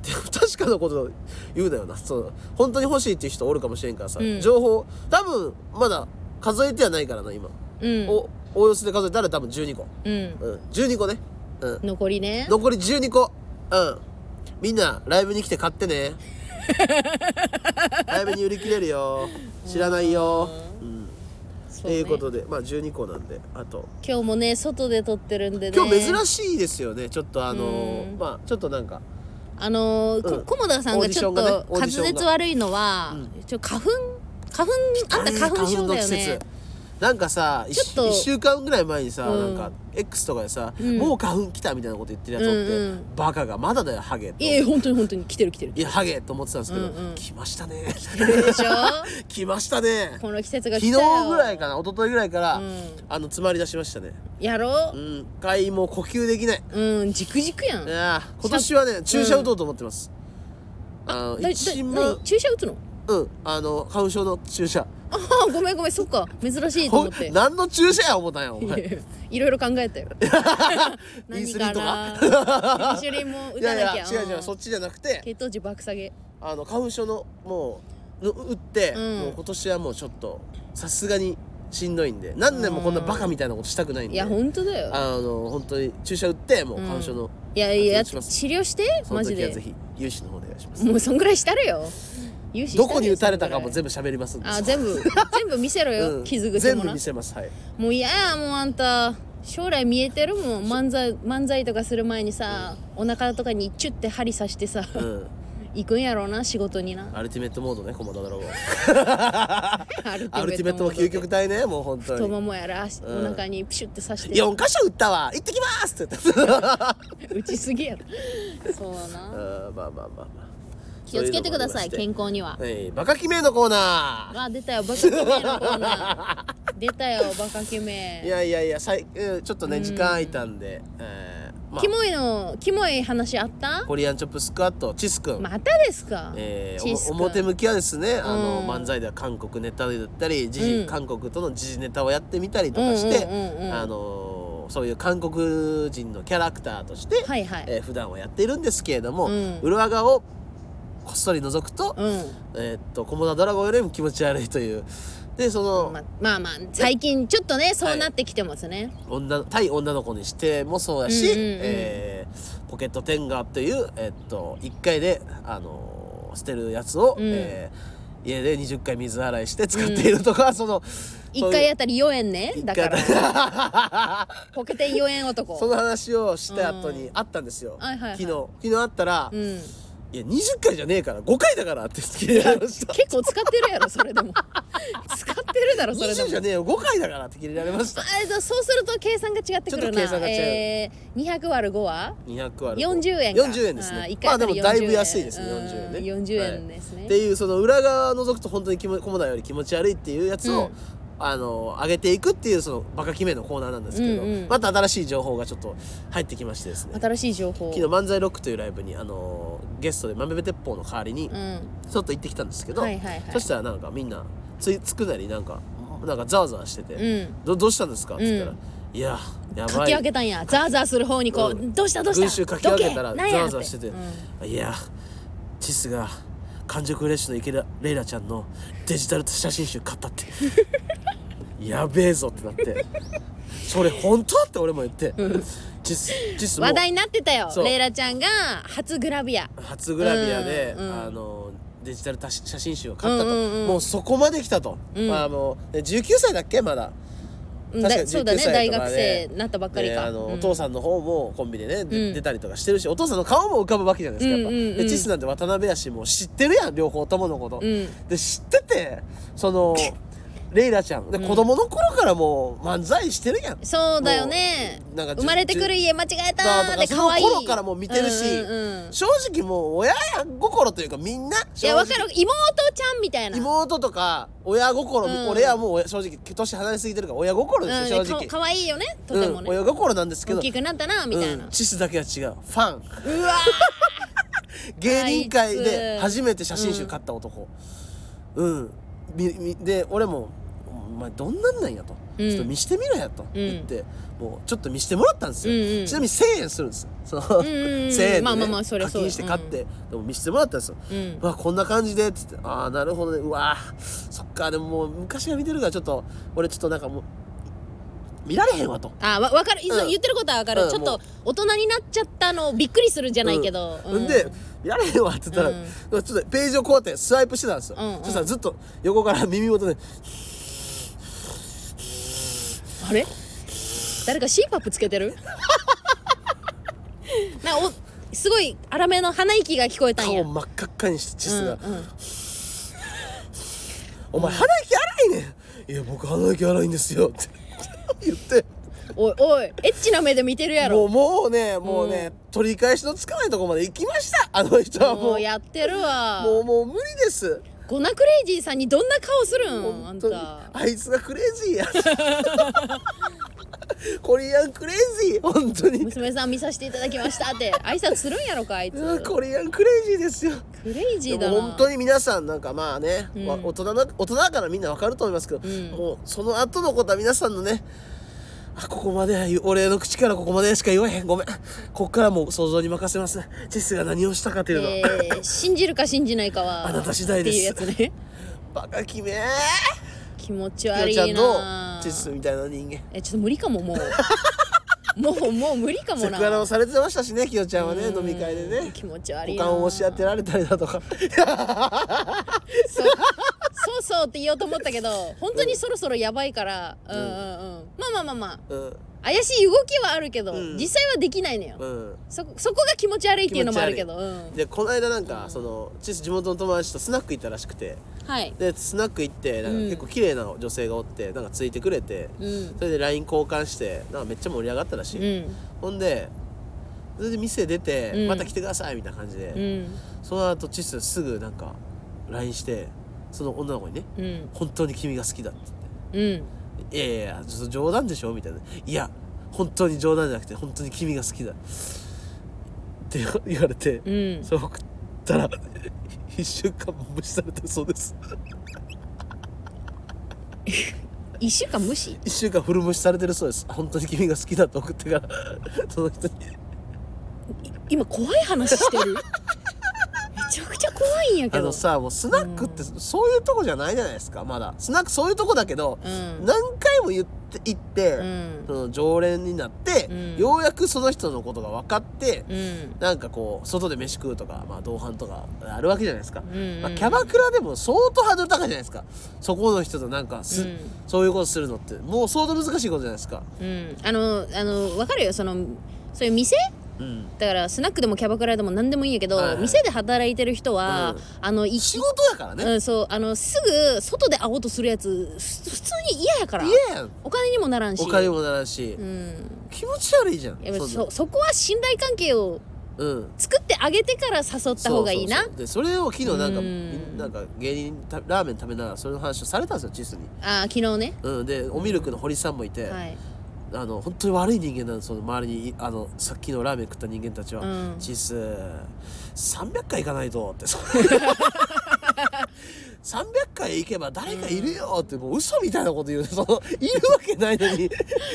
でも確かなこと言うなよな。そう本当に欲しいっていう人おるかもしれんからさ、うん。情報多分まだ数えてはないからな今、うん。おおよそで数えたら多分12個。うん。うん。12個ね。うん。残りね。残り12個。うん。みんなライブに来て買ってねライブに売り切れるよ。知らないよ。うん。とね。いうことで。まあ12個なんで。あと。今日もね外で撮ってるんでね。今日珍しいですよね。ちょっとあのーうん。まあちょっとなんか。あのーうん。こ菰田さんがちょっと滑舌悪いのは、ちょ花粉花粉あんた花粉症だよねなんかさちょっと。1週間ぐらい前にさ、うん。なんか X とかでさ、うん。もう花粉来たみたいなこと言ってるやつおって、うんうん。バカがまだだよハゲと。いや本当に本当に来てる来てる。いやハゲと思ってたんですけど、うんうん。来ましたね。来てるでしょ？[laughs] 来ましたね。この季節が昨来たよ。日ぐらいかな一昨日ぐらいから、うん。あの詰まり出しましたね。やろう。うん。回もう呼吸できない。うんじくじくやん。いやー今年はね注射打とうと思ってます、あの一注射打つの？うん。あの花粉症の注射ああごめんごめんそっか。珍しいと思って。何の注射や思ったんやお前。いろいろ考えたよ。[laughs] 何かか。なインスリンも打たなきゃ。や違う違うそっちじゃなくて血糖値爆下げ。あの花粉症のもうの打って、うん。もう今年はもうちょっとさすがにしんどいんで何年もこんなバカみたいなことしたくないんで。いや本当だよ。あの本当に注射打ってもう花粉症の、いやいやいします。治療して？マジで。時はぜひ融資の方お願いします。もうそんぐらいしたるよどこに打たれたかも全部喋りますんで。あ全部全部見せろよ、うん。傷口全部見せますはい。もう嫌やもうあんた。将来見えてるもん漫才漫才とかする前にさ、お腹とかにチュッて針刺してさ、うん。行くんやろうな仕事にな。アルティメットモードねコモダドラゴン。アルアルティメットも究極体ねもう本当太にももやら、足うん。お腹にプシュって刺して。4箇所打ったわ。行ってきますって言った。[laughs] 打ちすぎやろ。そうな。うんまあまあまあまあ気をつけてください健康には。はいバカキメのコーナー。あ出たよバカキメのコーナー。[laughs] 出たよバカキメ。いやいやいやさいうんちょっとねうん。時間空いたんで、えーまキモいのキモい話あった？コリアンチョップスクワットチス君、またですか、えー表向きはですねあの、うん漫才では韓国ネタだったり時事、うん韓国との時事ネタをやってみたりとかして、あのそういう韓国人のキャラクターとして、はいはい、えー普段はやっているんですけれども、うん。裏側をこっそり覗くと,、うん。えーっとコモダドラゴンよりも気持ち悪いという。でその、ままあまあ最近ちょっとねそうなってきてますね、女対女の子にしてもそうだし、うんうんうん。えーポケットテンガーという、えっと1回で、あのー捨てるやつを、うん。えー家で20回水洗いして使っているとか、その一回あたり4円ね一だか回ら [laughs] ポケテン4円男。[laughs] その話をした後にあったんですよ、はいはいはい。昨日。昨日あったら、うんいや20回じゃねえから5回だからって聞いてられました。結構使ってるやろそれでも。[laughs] 使ってるだろそれで20もじゃねえよ5回だからって聞いてられました。あえっとそうすると計算が違ってくるな。ちょっと計算が違う。えー、200割る5は200割る40円か。40円ですね。まあでもだいぶ40安いですねうん40円ね。40円ですね。はい。っていうその裏側を覗くと本当に気もコモダより気持ち悪いっていうやつを、うんあの上げていくっていうそのバカ決めのコーナーなんですけど、うんうん。また新しい情報がちょっと入ってきましてですね。新しい情報。昨日漫才ロックというライブにあのゲストで豆べ鉄砲の代わりにうん。ちょっと行ってきたんですけど、はいはいはい。そしたらなんかみんなついつくなりなんかなんかざわざわしてて、うん。どどうしたんですか?」って言ったら「うん。いややかばい。き上げたんや。ザーザーする方にこう、うん。どうしたどうした？群衆かき上げたらどけなんやざわざわしててうん。いやチスが完熟レッシュの池田レイラちゃんのデジタル写真集買ったって。[laughs] やべえぞってなって。それ本当って俺も言って。チスチスも。話題になってたよ。そう。レイラちゃんが初グラビア。初グラビアで、うん。うん。あのデジタル写真集を買ったと、うんうんうん。もうそこまで来たと、うん。まあもうで19歳だっけ？まだそうだね19歳とか大学で生なったばっかりか、であの、うん。お父さんの方もコンビでね、でうん。出たりとかしてるしお父さんの顔も浮かぶわけじゃないですかやっぱ、うんうんうん。でチスなんて渡辺やしもう知ってるやん両方とものこと、うん。で知っててその [laughs] レイラちゃん。で、うん。子供の頃からもう漫才してるやん。そうだよね。なんか生まれてくる家間違えたーだからそので可愛い。頃からもう見てるしうんうんうん。正直もう親心というかみんないやわかる。妹ちゃんみたいな。妹とか親心、うん。俺はもう親正直年離れすぎてるから親心ですよ、うん、正直。か可愛いよね。とてもうん、ね、親心なんですけど。大きくなったなみたいな、うん、チスだけは違う。ファン。うわ [laughs] 芸人界でつ初めて写真集買った男。うん、で俺も「お前どんなんなんや」と、うん。ちょっと見してみろや」と。言って、もうちょっと見してもらったんですよ、うんうん。ちなみに1000円するんですよ。その、んうんうん。1000円で、ねまあまあまあそりゃそう課金して買って、でも見してもらったんですよ、うん。うわこんな感じでっつって。ああなるほどね。うわそっか。でももう昔は見てるからちょっと俺ちょっとなんかもう見られへんわと。あわ分かる、いうん。言ってることは分かる、うんちょっと大人になっちゃったのびっくりするじゃないけど、うん、で見られへんわって言ったら、うん。ちょっとページをこうやってスワイプしてたんですよ、うんうん。そしたらずっと横から耳元であれ？誰か CPAP つけてる？[laughs] なおすごい荒めの鼻息が聞こえたんや。顔真っ赤っかにしてチスが。うんうん「お前鼻息荒いねん」いや僕鼻息荒いんですよ」って言って。おいおいエッチな目で見てるやろ。もうもうねもうね、取り返しのつかないとこまで行きました。あの人はもう。もうやってるわ。もうもう無理ですコリアンクレイジーさんにどんな顔するん？あんた。あいつがクレイジーや。コリアンクレイジー。本当に。娘さん見させていただきましたって。挨拶するんやろかあいつ。うんコリアンクレイジーですよ。クレイジーだな。本当に皆さんなんかまあね、うん。わ大人な大人だからみんなわかると思いますけど、うん。もうその後のことは皆さんのねあここまで俺の口からここまでしか言わへん。ごめん。こっからもう想像に任せます。ジェスが何をしたかっていうの。は、えー信じるか信じないかは。[laughs] あなた次第です。っていうやつね。バカ決め気持ちー。悪いちゃんのなジェスみたいな人間。えちょっと無理かももう。[laughs] もうもう無理かもセクなハラをされてましたしねきよちゃんはねうん。飲み会でね。気持ち悪いな股間を押し当てられたりだとか [laughs] そうそうって言おうと思ったけど本当にそろそろやばいからうん。うんうんまあまあまあまあ。うん。怪しい動きはあるけど、うん。実際はできないのよ、うん。そそこが気持ち悪いっていうのもあるけど、うん、でこの間なんかその地元の友達とスナック行ったらしくて。はい。でスナック行ってなんかうん。結構綺麗な女性がおってなんかついてくれてうん。それで LINE 交換してなんかめっちゃ盛り上がったらしい、うん。ほんでそれで店出て、うん。また来てくださいみたいな感じで、うん。その後チスすぐなんか LINE してその女の子にねうん「本当に君が好きだ」って言って。うん。いやいやちょっと冗談でしょ？みたいな「いや本当に冗談じゃなくて本当に君が好きだ」って言われて、うん。そう送ったら1週間も無視されてるそうです。[laughs] 1週間無視？1週間フル無視されてるそうです。本当に君が好きだと送ってからその人に。今怖い話してる？めちゃくちゃ怖いんやけど。あのさもうスナックってそういうとこじゃないじゃないですかまだ。スナックそういうとこだけど、うん。何回も言って言って、うん。その常連になって、うん。ようやくその人のことが分かって、うん。なんかこう外で飯食うとか、まあ、同伴とかあるわけじゃないですか、うんうん。まあ、キャバクラでも相当ハードル高いじゃないですか。そこの人となんかす、うん。そういうことするのって。もう相当難しいことじゃないですか。うん。あのあの分かるよ。そのそういう店うん。だからスナックでもキャバクラでも何でもいいんやけど、はいはい。店で働いてる人は、うん。あのい仕事だからね、うん、そうあのすぐ外で会おうとするやつふ普通に嫌やから嫌やん。お金にもならんし。お金もならんし、うん。気持ち悪いじゃん。やそそこは信頼関係をうん。作ってあげてから誘った方がいいな。でそれを昨日なんか、うん。なんか芸人たラーメン食べながらそれの話をされたんですよチスに。あー昨日ね。うん。でおミルクの堀さんもいて、はいあの本当に悪い人間なんですその周りにいあのさっきのラーメン食った人間たちは「うん。チス300回行かないと」って。そう300回行けば誰かいるよってもう嘘みたいなこと言う。そのいるわけないのに。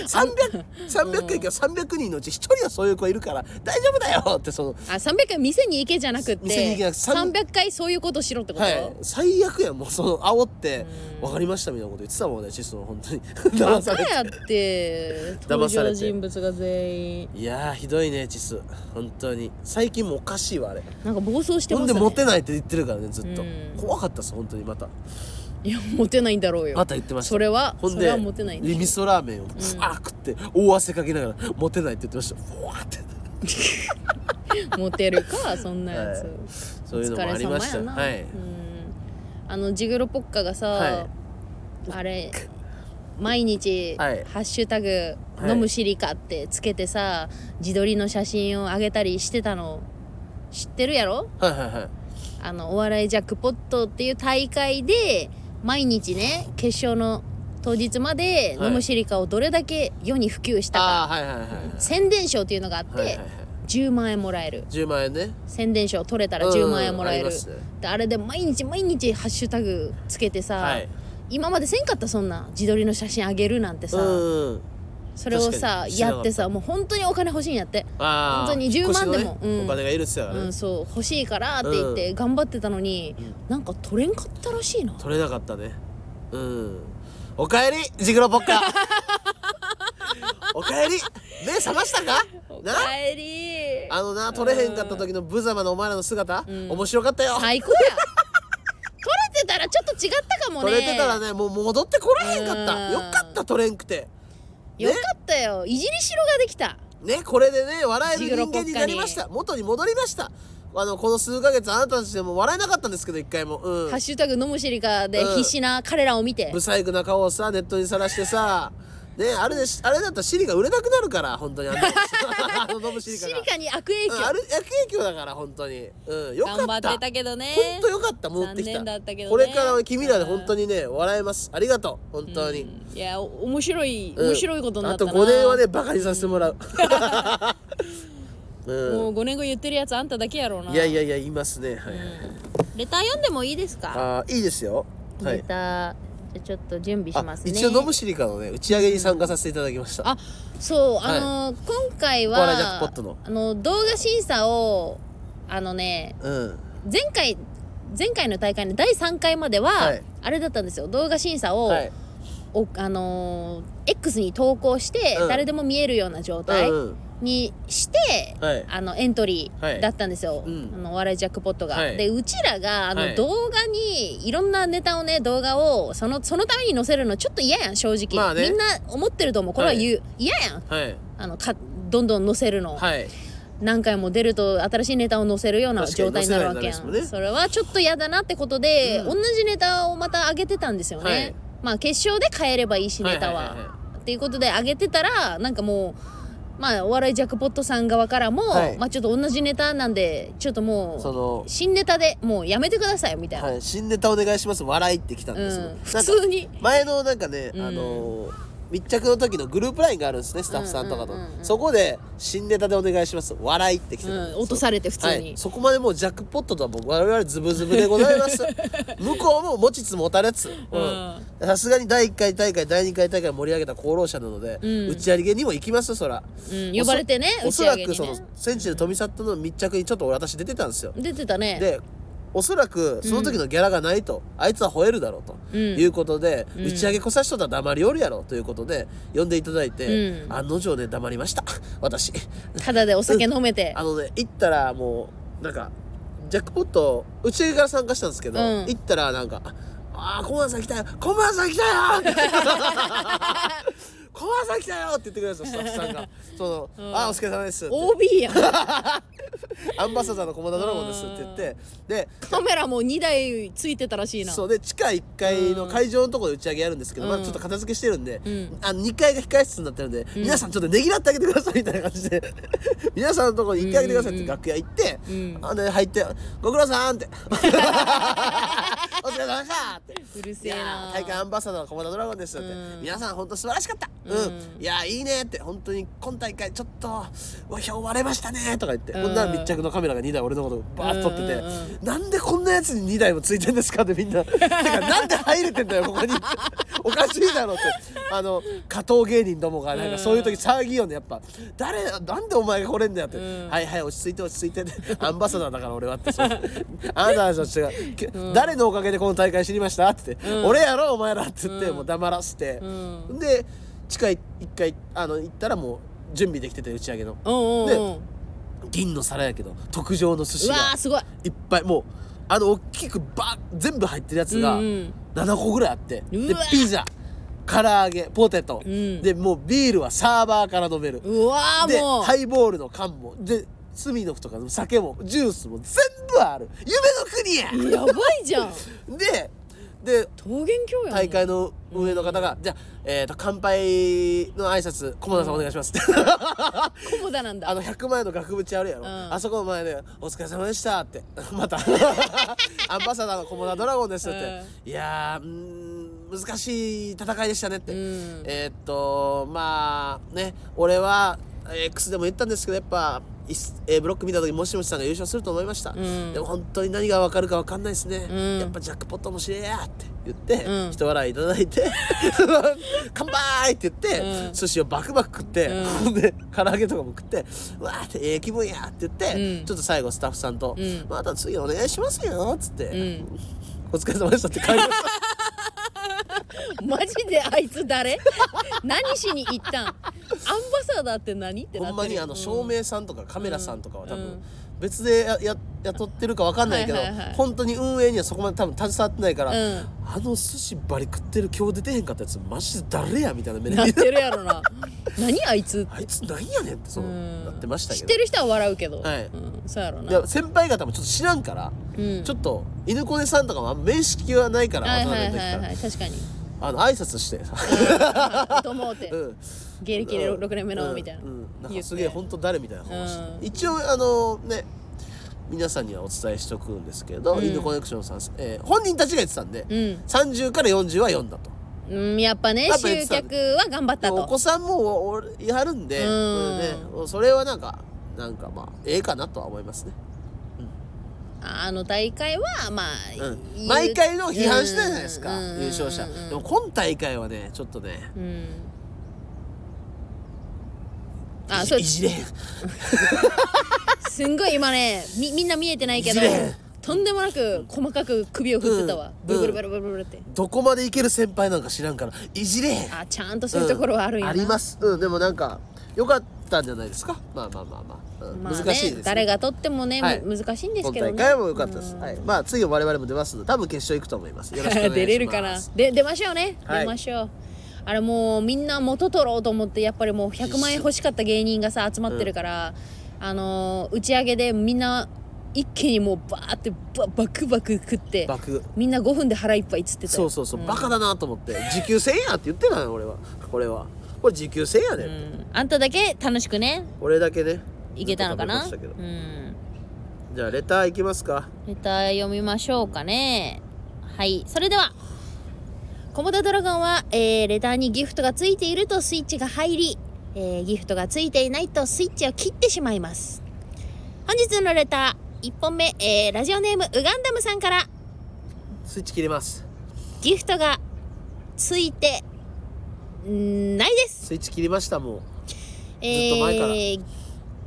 300, 300回行けば300人のうち1人はそういう子いるから大丈夫だよってその。あ300回店に行けじゃなく店に行てけなくさん300回そういうことしろってこと、はい。最悪やんもうその煽って。うん分かりましたみたいなこと言ってたもんねチスの本当に。バ騙されて。カやって登場人物が全員いやーひどいねチス。本当に。最近もおかしいわあれ。なんか暴走してほんますね。でモテないって言ってるからねずっと。うん。怖かったっす本当にまた。いやモテないんだろうよ。また言ってました。それはほんでそれはモテないんでリミしソラーメンをふわー食って大汗かきながらモテないって言ってました。ふわーって。ょ [laughs] モテるかそんなやつ、はい。そういうのもありました。はい。うんあのジグロポッカがさ、はい。あれ毎日、はい。ハッシュタグ、はい。飲むシリカ」ってつけてさ自撮りの写真を上げたりしてたの。知ってるやろ？はいはいはい。あのお笑いジャックポットっていう大会で毎日ね決勝の当日まではい。飲むシリカをどれだけ世に普及したか、ああはいはいはいはい。宣伝賞っていうのがあって、はいはいはい10万円もらえる。10万円ね。宣伝賞取れたらうん10万円もらえる、ありますね。であれで毎日毎日ハッシュタグつけてさ、はい。今までせんかったそんな自撮りの写真あげるなんてさ、うん。それをさやってさもう本当にお金欲しいんやって。ああ本当に10万でも。うん。お金がいるっつってたからね。うんそう欲しいからって言って頑張ってたのに、なんか取れんかったらしいな。取れなかったね。うん。おかえりジグロポッカ [laughs] おかえり。目覚ましたか？おな？かえり。あのな取れへんかった時の無様なお前らの姿、ん。面白かったよ。最高や。取れてたらちょっと違ったかもね。取れてたらねもう戻ってこれへんかった。うん。よかった取れんくて。よかったよ。いじりしろができた。ねこれでね笑える人間になりました。元に戻りました。あのこの数ヶ月あなたたちでも笑えなかったんですけど一回も。うん。ハッシュタグ飲むシリカでうん。必死な彼らを見て、ブサイクな顔をさネットにさらしてさねあれでしあれだったらシリが売れなくなるから本当にあの [laughs] あの飲むシリカが。シリカに悪影響、うんある悪影響だから本当に。うんよかった。頑張ってたけどね。本当よかった戻ってきた。残念だったけどね。これからは君らで本当にね笑えます。ありがとう本当に、うん。いやお面白いうん。面白いことになったな、あと5年はねバカにさせてもらう、[laughs] もう、うん5年後言ってるやつあんただけやろうな。いやいやいや言いますね。はい、レター読んでもいいですか、あーいいですよ。はい。レターじゃあちょっと準備しあますね。一応ノブシリカのね打ち上げに参加させていただきました、あそうあのー今回お笑いジャッはクポットの。あの動画審査をあのねうん。前回前回の大会の第3回までは、はい。あれだったんですよ。動画審査を、はい。おあのー X に投稿して、うん。誰でも見えるような状態。うんうんにして、はい。あのエントリはい。ーだったんですよ、うん。あのお笑いジャックポットが、はい。でうちらがあの、はい。動画にいろんなネタをね動画をそのそのために載せるのちょっと嫌やん正直、まあね。みんな思ってると思う。これは言う、嫌やん。はい。あのかどんどん載せるの、はい。何回も出ると新しいネタを載せるような状態になるわけやん、ね。それはちょっと嫌だなってことで、うん同じネタをまた上げてたんですよね、はい。まあ決勝で変えればいいしネタは,、はいはいはいはっていうことで上げてたらなんかもうまあお笑いジャックポットさん側からも、はい。まあちょっと同じネタなんでちょっともそうの新ネタでもうやめてくださいみたい。な、はい、新ネタお願いします。笑いってきたんですよ、うん、なんか普通に。前のなんかね、うん。あのー密着の時のグループラインがあるんですねスタッフさんとかと、そこで新ネタでお願いします笑いってきてた、うん落とされて普通に。はい、そこまでもうジャックポットとはもう我々ズブズブでございます。[laughs] 向こうも持ちつ持たれつ。うん。さすがに第1回大会第2回大会盛り上げた功労者なので、うん。打ち上げにも行きますそら、うん呼ばれてねおそらくそのセンチネル富里の密着にちょっと俺私出てたんですよ。出てたね。でおそらくその時のギャラがないと、あいつは吠えるだろうと、うん。いうことで、うん。打ち上げ来さしとったら黙りおるやろということで呼んでいただいて、うん。案の定ね黙りました。[laughs] 私。ただでお酒飲めて。あのね行ったらもうなんかジャックポット打ち上げから参加したんですけど、うん。行ったらなんか「ああ小松さん来たよ小松さん来たよ!」[laughs] 小松さん来たよ！って言ってくれるんですよスタッフさんが「[laughs] そのうん。ああお疲れ様です」OB やん。[laughs] アンバサダーの駒田ドラゴンです」って言って。でカメラも2台ついてたらしいな。そう。で地下1階の会場のところで打ち上げやるんですけど、うん。まだちょっと片付けしてるんで、うん。あの2階が控え室になってるんで、皆さんちょっとねぎらってあげてくださいみたいな感じで。[laughs] 皆さんのところに行ってあげてくださいって楽屋行って、うんあで入って「ご苦労さん」って「お疲れ様でした」って。うるせえな。ー大会アンバサダーの駒田ドラゴンですって、うん。皆さん本当素晴らしかったうん、うん。いやーいいねって本当に今大会ちょっとうわ票割れましたねとか言って、うん。こんな密着のカメラが2台俺のことバーッと撮ってて、うんうんうん。なんでこんなやつに2台もついてんですかってみんな。[laughs] てかなんで入れてんだよここに。おかしいだろって。あの加藤芸人どもがなんかそういう時騒ぎよねやっぱ。誰なんでお前が来れんだよって、うん。はいはい落ち着いて落ち着いてって。アンバサダーだから俺はって。そう。あなたたちが、け [laughs] 誰のおかげでこの大会知りましたって言って、うん。俺やろお前らって言って、うん。もう黙らせて、うん。で地下一回あの行ったらもう準備できてて打ち上げの。うんうんうん。銀の皿やけど特上の寿司うわがーすごい。いっぱい。もうあの大きくバン全部入ってるやつがうんうん。7個ぐらいあって、でうわピザ唐揚げポテト、うん。でもうビールはサーバーから飲める。うわーでもう。ハイボールの缶も。でスミノフとかの酒もジュースも全部ある。夢の国ややばいじゃん。[laughs] でで桃源郷やん。大会の運営の方が、じゃあ、えー、と乾杯の挨拶菰田さんお願いします。ってコモダなんだ。あの100万円の額縁あるやろ、うん。あそこの前で「お疲れ様でした」って。[laughs] また [laughs] アンバサダーの菰田ドラゴンですって、いやーうーん難しい戦いでしたねって、うん。えーっとまあね俺はえー X でも言ったんですけどやっぱいっ A ブロック見た時もしもしさんが優勝すると思いました、ん。でも本当に何が分かるか分かんないですね、うん。やっぱジャックポットもしれやって言って、うん。人笑いいただいて [laughs] 乾杯って言って、うん。寿司をバクバク食って、うん。で唐揚げとかも食ってうわーってええ気分やって言って、うん。ちょっと最後スタッフさんと、うん。また次お願いしますよっつって、うんお疲れ様でしたって帰りました。[laughs] マジであいつ誰？何しに行ったん？アンバサダーって何？ってなってる。ほんまにあのうん照明さんとかカメラさんとかは多分うん別でやや雇ってるか分かんないけど、はいはいはい。本当に運営にはそこまで多分携わってないから、うん。あの寿司バリ食ってる今日出てへんかったやつマジで誰やみたいな目でなって見てるやろな。[laughs] 何あいつ？あいつなんやねんってそううん。なってましたけど。知ってる人は笑うけど、はい。うん、そうやろな。いや先輩方もちょっと知らんから、うん。ちょっと犬子ねさんとかもあんま面識はないからはい渡はいはい。辺の時から。はい確かに。あの挨拶して。[laughs] と思うて、うん芸歴で6年目のうんみたいな,、うん。なんすげえ本当誰みたいな顔して、うん。一応あのね皆さんにはお伝えしとくんですけど、うん。犬コネクションさん、えー本人たちが言ってたんで、うん。30から40は読んだと。うん、やっぱね集客は頑張ったおと子さんもおおやるんで、うん。うんね、それはなんかなんかまあええかなとは思いますね、あの大会はまあ、うん。毎回の批判したじゃないですか、うん。優勝者、うん。うん。うんでも今大会はねちょっとねうんあそういじれん。すんごい今ねみみんな見えてないけどとんでもなく細かく首を振ってたわ、うん。ブルブルブルブルって、どこまでいける先輩なんか知らんから。いじれん。あちゃんとそういうところはあるんやな、あります。うん。でもなんかよかったんじゃないですか？まあまあまあまあ、うんまあね難しいです、ね、誰がとってもね、はい。む難しいんです今けどね。大会も良かったです、うん。はい、まあ次我々も出ますので多分決勝行くと思います。よろしくお願いします。[laughs] 出れるかな？で出ましょうね、はい。出ましょうあれもうみんな元取ろうと思ってやっぱりもう100万円欲しかった芸人がさ集まってるから、あのー打ち上げでみんな一気にもうバーってババクバク食って爆みんな5分で腹いっぱいっつってたよ。そうそうそう、ん。バカだなと思って。時給1000円やって言ってたの俺は。これは。これ時給制やね、うん。んあんただけ楽しくね。俺だけね。いけたのかな？うん。じゃあレターいきますか。レター読みましょうかね。はい。それではコモダドラゴンは、えーレターにギフトがついているとスイッチが入り、えーギフトがついていないとスイッチを切ってしまいます。本日のレター1本目、えーラジオネームウガンダムさんから。スイッチ切ります。ギフトがついてんないです。スイッチ切りましたもう。えー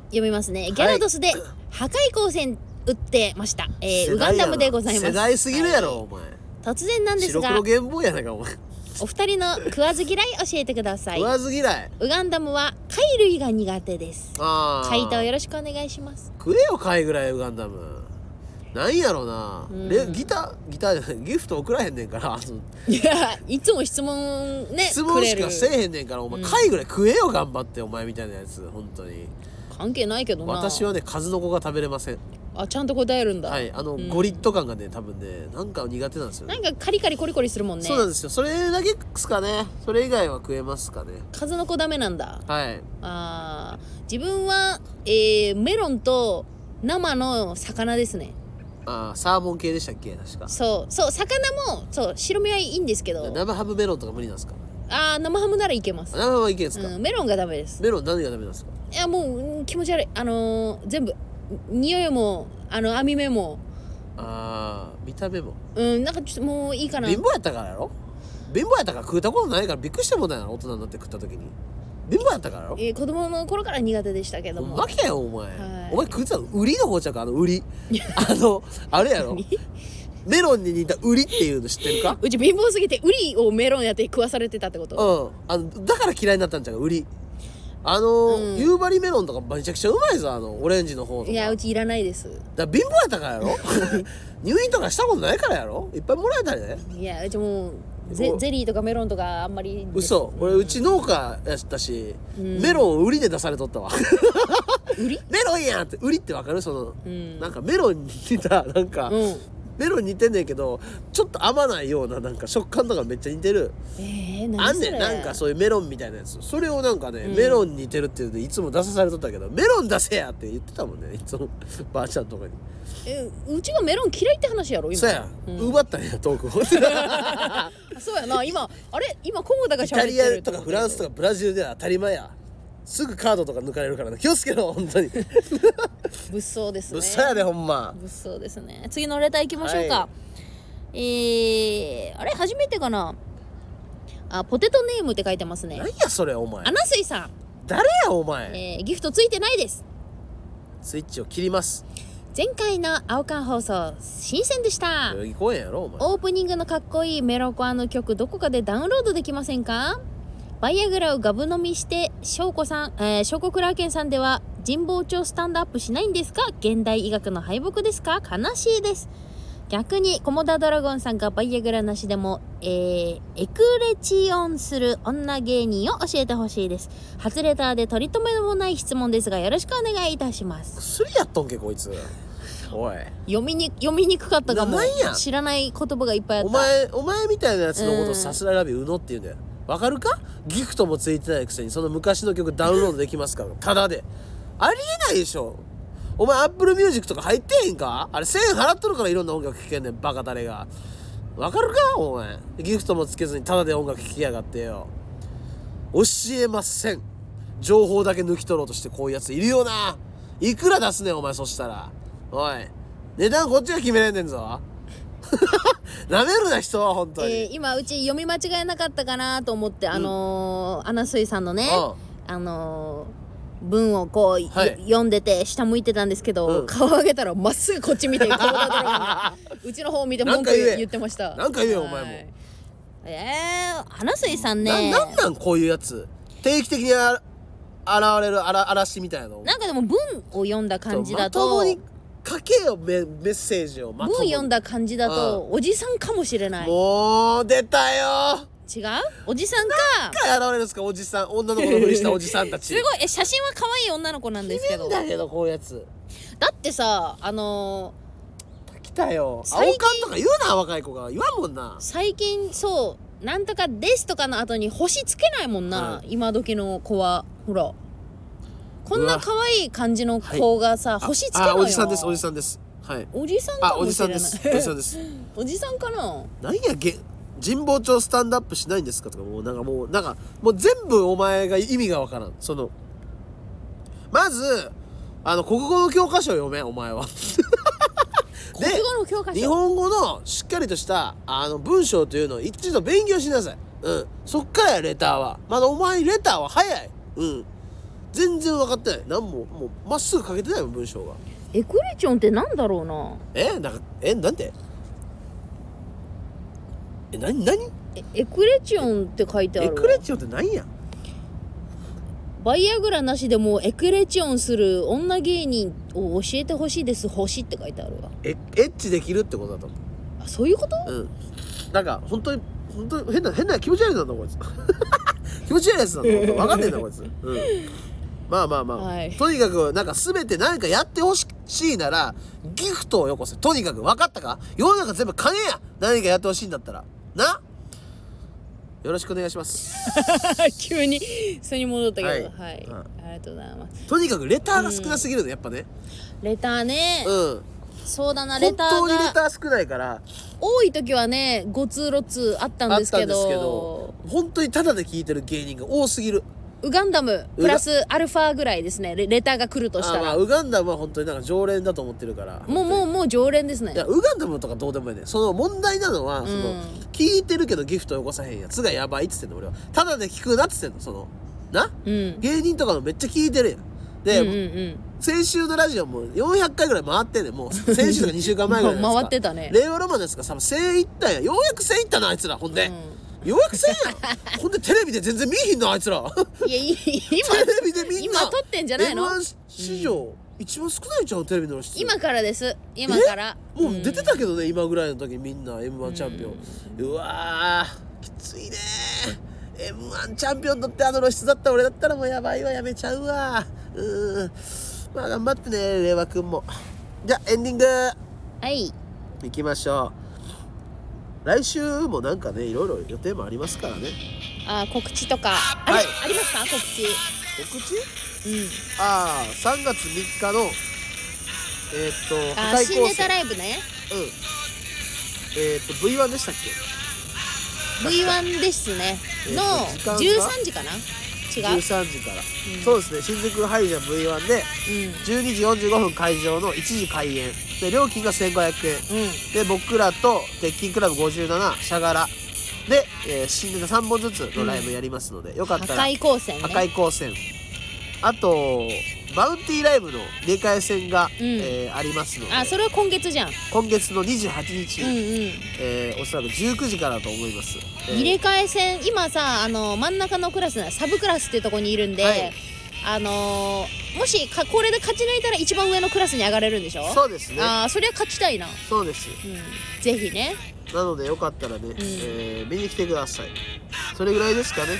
読みますね。ギャラドスで破壊光線打ってました。えーウガンダムでございます。世代すぎるやろ、はいお前突然なんですが、白黒ゲームボーイやないかお前。お二人の食わず嫌い教えてください。食。わず嫌い。ウガンダムは貝類が苦手です。ああ回答よろしくお願いします。食えよ貝ぐらいウガンダム。なんやろな、うん。レギターギターじゃないギフト送らへんねんから。あのいや、いつも質問ね、質問しかせえへんねんからお前、うん貝ぐらい食えよ頑張ってお前みたいなやつ本当に。関係ないけどな。私はね数の子が食べれませんあ、ちゃんと答えるんだ。はいあの、うん。ゴリッと感がね多分ねなんか苦手なんですよね。なんかカリカリコリコリするもんね。そうなんですよ。それだけですかね。それ以外は食えますかね。数の子ダメなんだ。はい。あー。自分は、えーメロンと生の魚ですね。あーサーモン系でしたっけ？確か。そう。そう魚もそう白身はいいんですけど。生ハムメロンとか無理なんですか？あー生ハムならいけます、生ハムはいけんすか、うん、メロンがダメです。メロン何がダメなんですか？いやもううん気持ち悪い。あのー全部匂いもあの網目も。あー見た目も。うんなんかちょっともういいかな。貧乏やったからやろ？貧乏やったから食うたことないからびっくりしたもんだよ大人になって食った時に。貧乏やったからやろ？えー子供の頃から苦手でしたけども。ほんまけよお前、はい。お前食うてたの売りの方ちゃうかあの売り。[laughs] あのあれやろ？メロンに似た売りっていうの知ってるか？うち貧乏すぎてウリをメロンやって食わされてたってこと？うん。あのだから嫌いになったんちゃう？か売りあの、うん。夕張メロンとかめちゃくちゃうまいぞあのオレンジの方とか。いやうちいらないです。だから貧乏やったからやろ？[laughs] 入院とかしたことないからやろ？いっぱいもらえたりねいやうちもうゼおゼリーとかメロンとかあんまり。嘘。俺うち農家やったし、うん。メロンを売りで出されとったわ。売り？[laughs] メロンやんって売りってわかる？その、うん。なんかメロンに似たなんか、うんメロンに似てんねんけどちょっと甘ないようななんか食感とかめっちゃ似てる。えー、あんねんなんかそういうメロンみたいなやつ。それをなんかね、うん。メロンに似てるっていうのでいつも出さされとったけどメロン出せやって言ってたもんねいつも。[laughs] ばあちゃんとかに。えうちがメロン嫌いって話やろ今。そうや、うん。奪ったんやトーク [laughs] そうやな今あれ？今コモダがイ喋ってるタリアとかフランスとかブラジルでは当たり前やすぐカードとか抜かれるからね。気をつけろ本当に。[laughs] 物騒ですね。物騒やでほんま。物騒ですね。次のレター行きましょうか、えー、あれ初めてかな？あポテトネームって書いてますね。何やそれお前。アナスイさん、誰やお前。えー、ギフトついてないです。スイッチを切ります。前回の青缶放送新鮮でした。代々木公園やろお前。オープニングのかっこいいメロコアの曲どこかでダウンロードできませんか？バイアグラをガブ飲みして翔子さん、えー、翔子クラーケンさんでは神保町スタンドアップしないんですか？現代医学の敗北ですか？悲しいです。逆にコモダドラゴンさんがバイアグラなしでも、えー、エクレチオンする女芸人を教えてほしいです。初レターで取り留めもない質問ですがよろしくお願いいたします。薬やっとんけこいつ。おい。読みに読みにくかったかも。知らない言葉がいっぱいあった。お前お前みたいなやつのこうんとさすらいラビうのって言うんだよわかるか？ギフトもついてないくせにその昔の曲ダウンロードできますから。ただで。ありえないでしょ。お前アップルミュージックとか入ってへんか？あれ1000円払っとるからいろんな音楽聴けんねんバカ誰が。わかるか？お前。ギフトもつけずにタダで音楽聴きやがってよ。教えません。情報だけ抜き取ろうとしてこういうやついるよな。いくら出すねんお前そしたら。おい。値段こっちが決めれんねんぞ。[laughs] なめるな人は本当に、えー今うち読み間違えなかったかなと思って、あのー、アナスイさんのね、うあのー文をこう、はい。読んでて下向いてたんですけど、うん。顔上げたらまっすぐこっち見て [laughs] うちの方を見て文句言ってました。なんか言えよお前も。はい。えー、アナスイさんなね。なんなんこういうやつ。定期的にあ現れるあら嵐みたいなの。なんかでも文を読んだ感じだまとともに書けよメメッセージをも文に読んだ感じだとおじさんかもしれない。もう出たよ。違う？おじさんか。何回現れるんですか？おじさん女の子のふりしたおじさんたち。[laughs] すごい。え写真は可愛い女の子なんですけど。だけどこういうやつ。だってさあの来たよ。青最近缶とか言うな若い子が。言わんもんな。最近そうなんとかですとかの後に星つけないもんな、う今時の子は。ほらこんな可愛い感じの子がさ、星つけあろよおじさんですおじさんです。はい。おじさんかあおじさもしれない。んですおじさんです。[laughs] おじさんかな？なんやげ神保町スタンドアップしないんですか？とかもうなんかもうなんかもう全部お前が意味がわからん。そのまずあの国語の教科書を読めお前は。[laughs] 国語の教科書？日本語のしっかりとしたあの文章というのを一度勉強しなさい。うん。そっからやレターは。まだお前レターは早い。うん全然分かってない。なんももうまっすぐ書けてないもん文章が。エクレチョンってなんだろうな。えなんかえなんて？え何何？えエクレチョンって書いてあエるわ。クレチオって何や？バイアグラなしでもエクレチョンする女芸人を教えてほしいです星って書いてあるわ。えエッチできるってことだと。思あそういうこと？ううん。なんか本当に本当に変な変な気持ち悪いなんだこいつ。[laughs] 気持ち悪いやつなんだ分かんねえんだこいつ。うんまあまあまあ、はい。とにかくなんか全て何かやってほしいならギフトをよこせ。とにかく分かったか？世の中全部金や。何かやってほしいんだったら。な？よろしくお願いします。[laughs] 急にそれに戻ったけど。は、はい。いありがとうございます。とにかくレターが少なすぎるのやっぱね。レターね、うん。そうだなレ本ター当にレタがー少ないから。多い時はね5通6通あったんですけど。あったんですけど。本当にタダで聞いてる芸人が多すぎるウガンダムプラスアルファぐらいですね。レレターが来るとしたら。あまあウガンダムは本当になんか常連だと思ってるから。もうもうもう常連ですね。いやウガンダムとかどうでもいいね。その問題なのは、そのうん聞いてるけどギフトよこさへんやつがやばいっつってんの俺は。ただで聞くなっつってんのその。な？うん。芸人とかのめっちゃ聞いてるやん。で、うんうんうん。先週のラジオも400回ぐらい回ってんねん。もう先週とか2週間前ぐらいのやつか [laughs] 回ってたね。令和ロマンのやつがさ1000いったんや。ようやく1000いったなあいつらほんで、ようやく1000やん。ほんでテレビで全然見えひんのあいつら。うんいやい今テレビでみんな。今撮ってんじゃないの？M1 史上、一番少ないじゃんテレビの露出今からです。今から。もう出てたけどね、今ぐらいの時みんな m 1チャンピオン、うわーきついね。m 1チャンピオン取ってあの露出だった俺だったらもうやばいわやめちゃうわ。うん。まあ頑張ってね令和くんも。じゃあエンディング。はい。いきましょう来週もなんかねいろいろ予定もありますからね。あ告知とか。あれ、はい。ありますか？告知。告知？うん。ああ3月3日のえーっとあ新ネタ線ライブね。うん。えーっと V1 でしたっけ？V1 ですね。えーのと時間が？13時かな？違う？13時から、そうですね。新宿ハイジャン V1 でうん。12時45分会場の1時開演で料金が1500円。うん。で僕らと鉄筋クラブ57シャガラで、えー新ネタ3本ずつのライブやりますので、よか破ったら壊光線ね。破壊光線。あとバウンティーライブの入れ替え戦が、えーありますので。あそれは今月じゃん。今月の28日、うんうん。えーおそらく19時からだと思います、えー。入れ替え戦今さあの真ん中のクラスなサブクラスっていうところにいるんで、はいあのーもしかこれで勝ち抜いたら一番上のクラスに上がれるんでしょ？そうですね。ああそりゃ勝ちたいな。そうです。うん。ぜひね。なのでよかったらね、えー見に来てください。それぐらいですかね。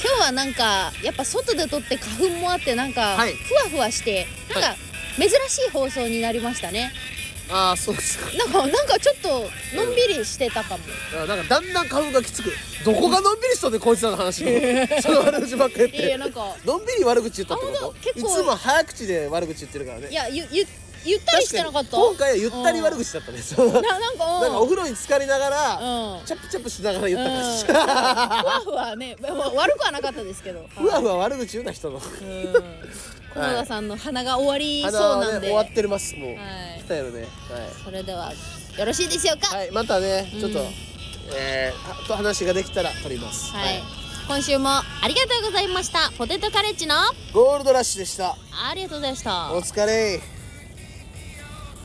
今日はなんかやっぱ外で撮って花粉もあってなんかはい。ふわふわしてなんか珍しい放送になりましたねああそうですか。なんかなんかちょっとのんびりしてたかも。あなんかだんだん花粉がきつく。どこがのんびりしとんねんこいつらの話の [laughs] その悪口ばっかり言って。いやなんかのんびり悪口言ったってあこ本当結いつも早口で悪口言ってるからね。いやゆゆゆったりしてなかった？今回はゆったり悪口だったね。そうなん。ななんかうん。かお風呂に浸かりながら、うん。チャプチャプしながら言った感じ、ふわふわね。まあ悪くはなかったですけど。[laughs] ふわふわ悪口言うな人の。うん。駒田さんの鼻が終わりそうなんで、ね終わってますもう、はい。来たよね。それではよろしいでしょうか？はい、はい、またねちょっと、うんえーはと話ができたら撮ります。はい、今週もありがとうございました。ポテトカレッジのゴールドラッシュでした。ありがとうございました。お疲れ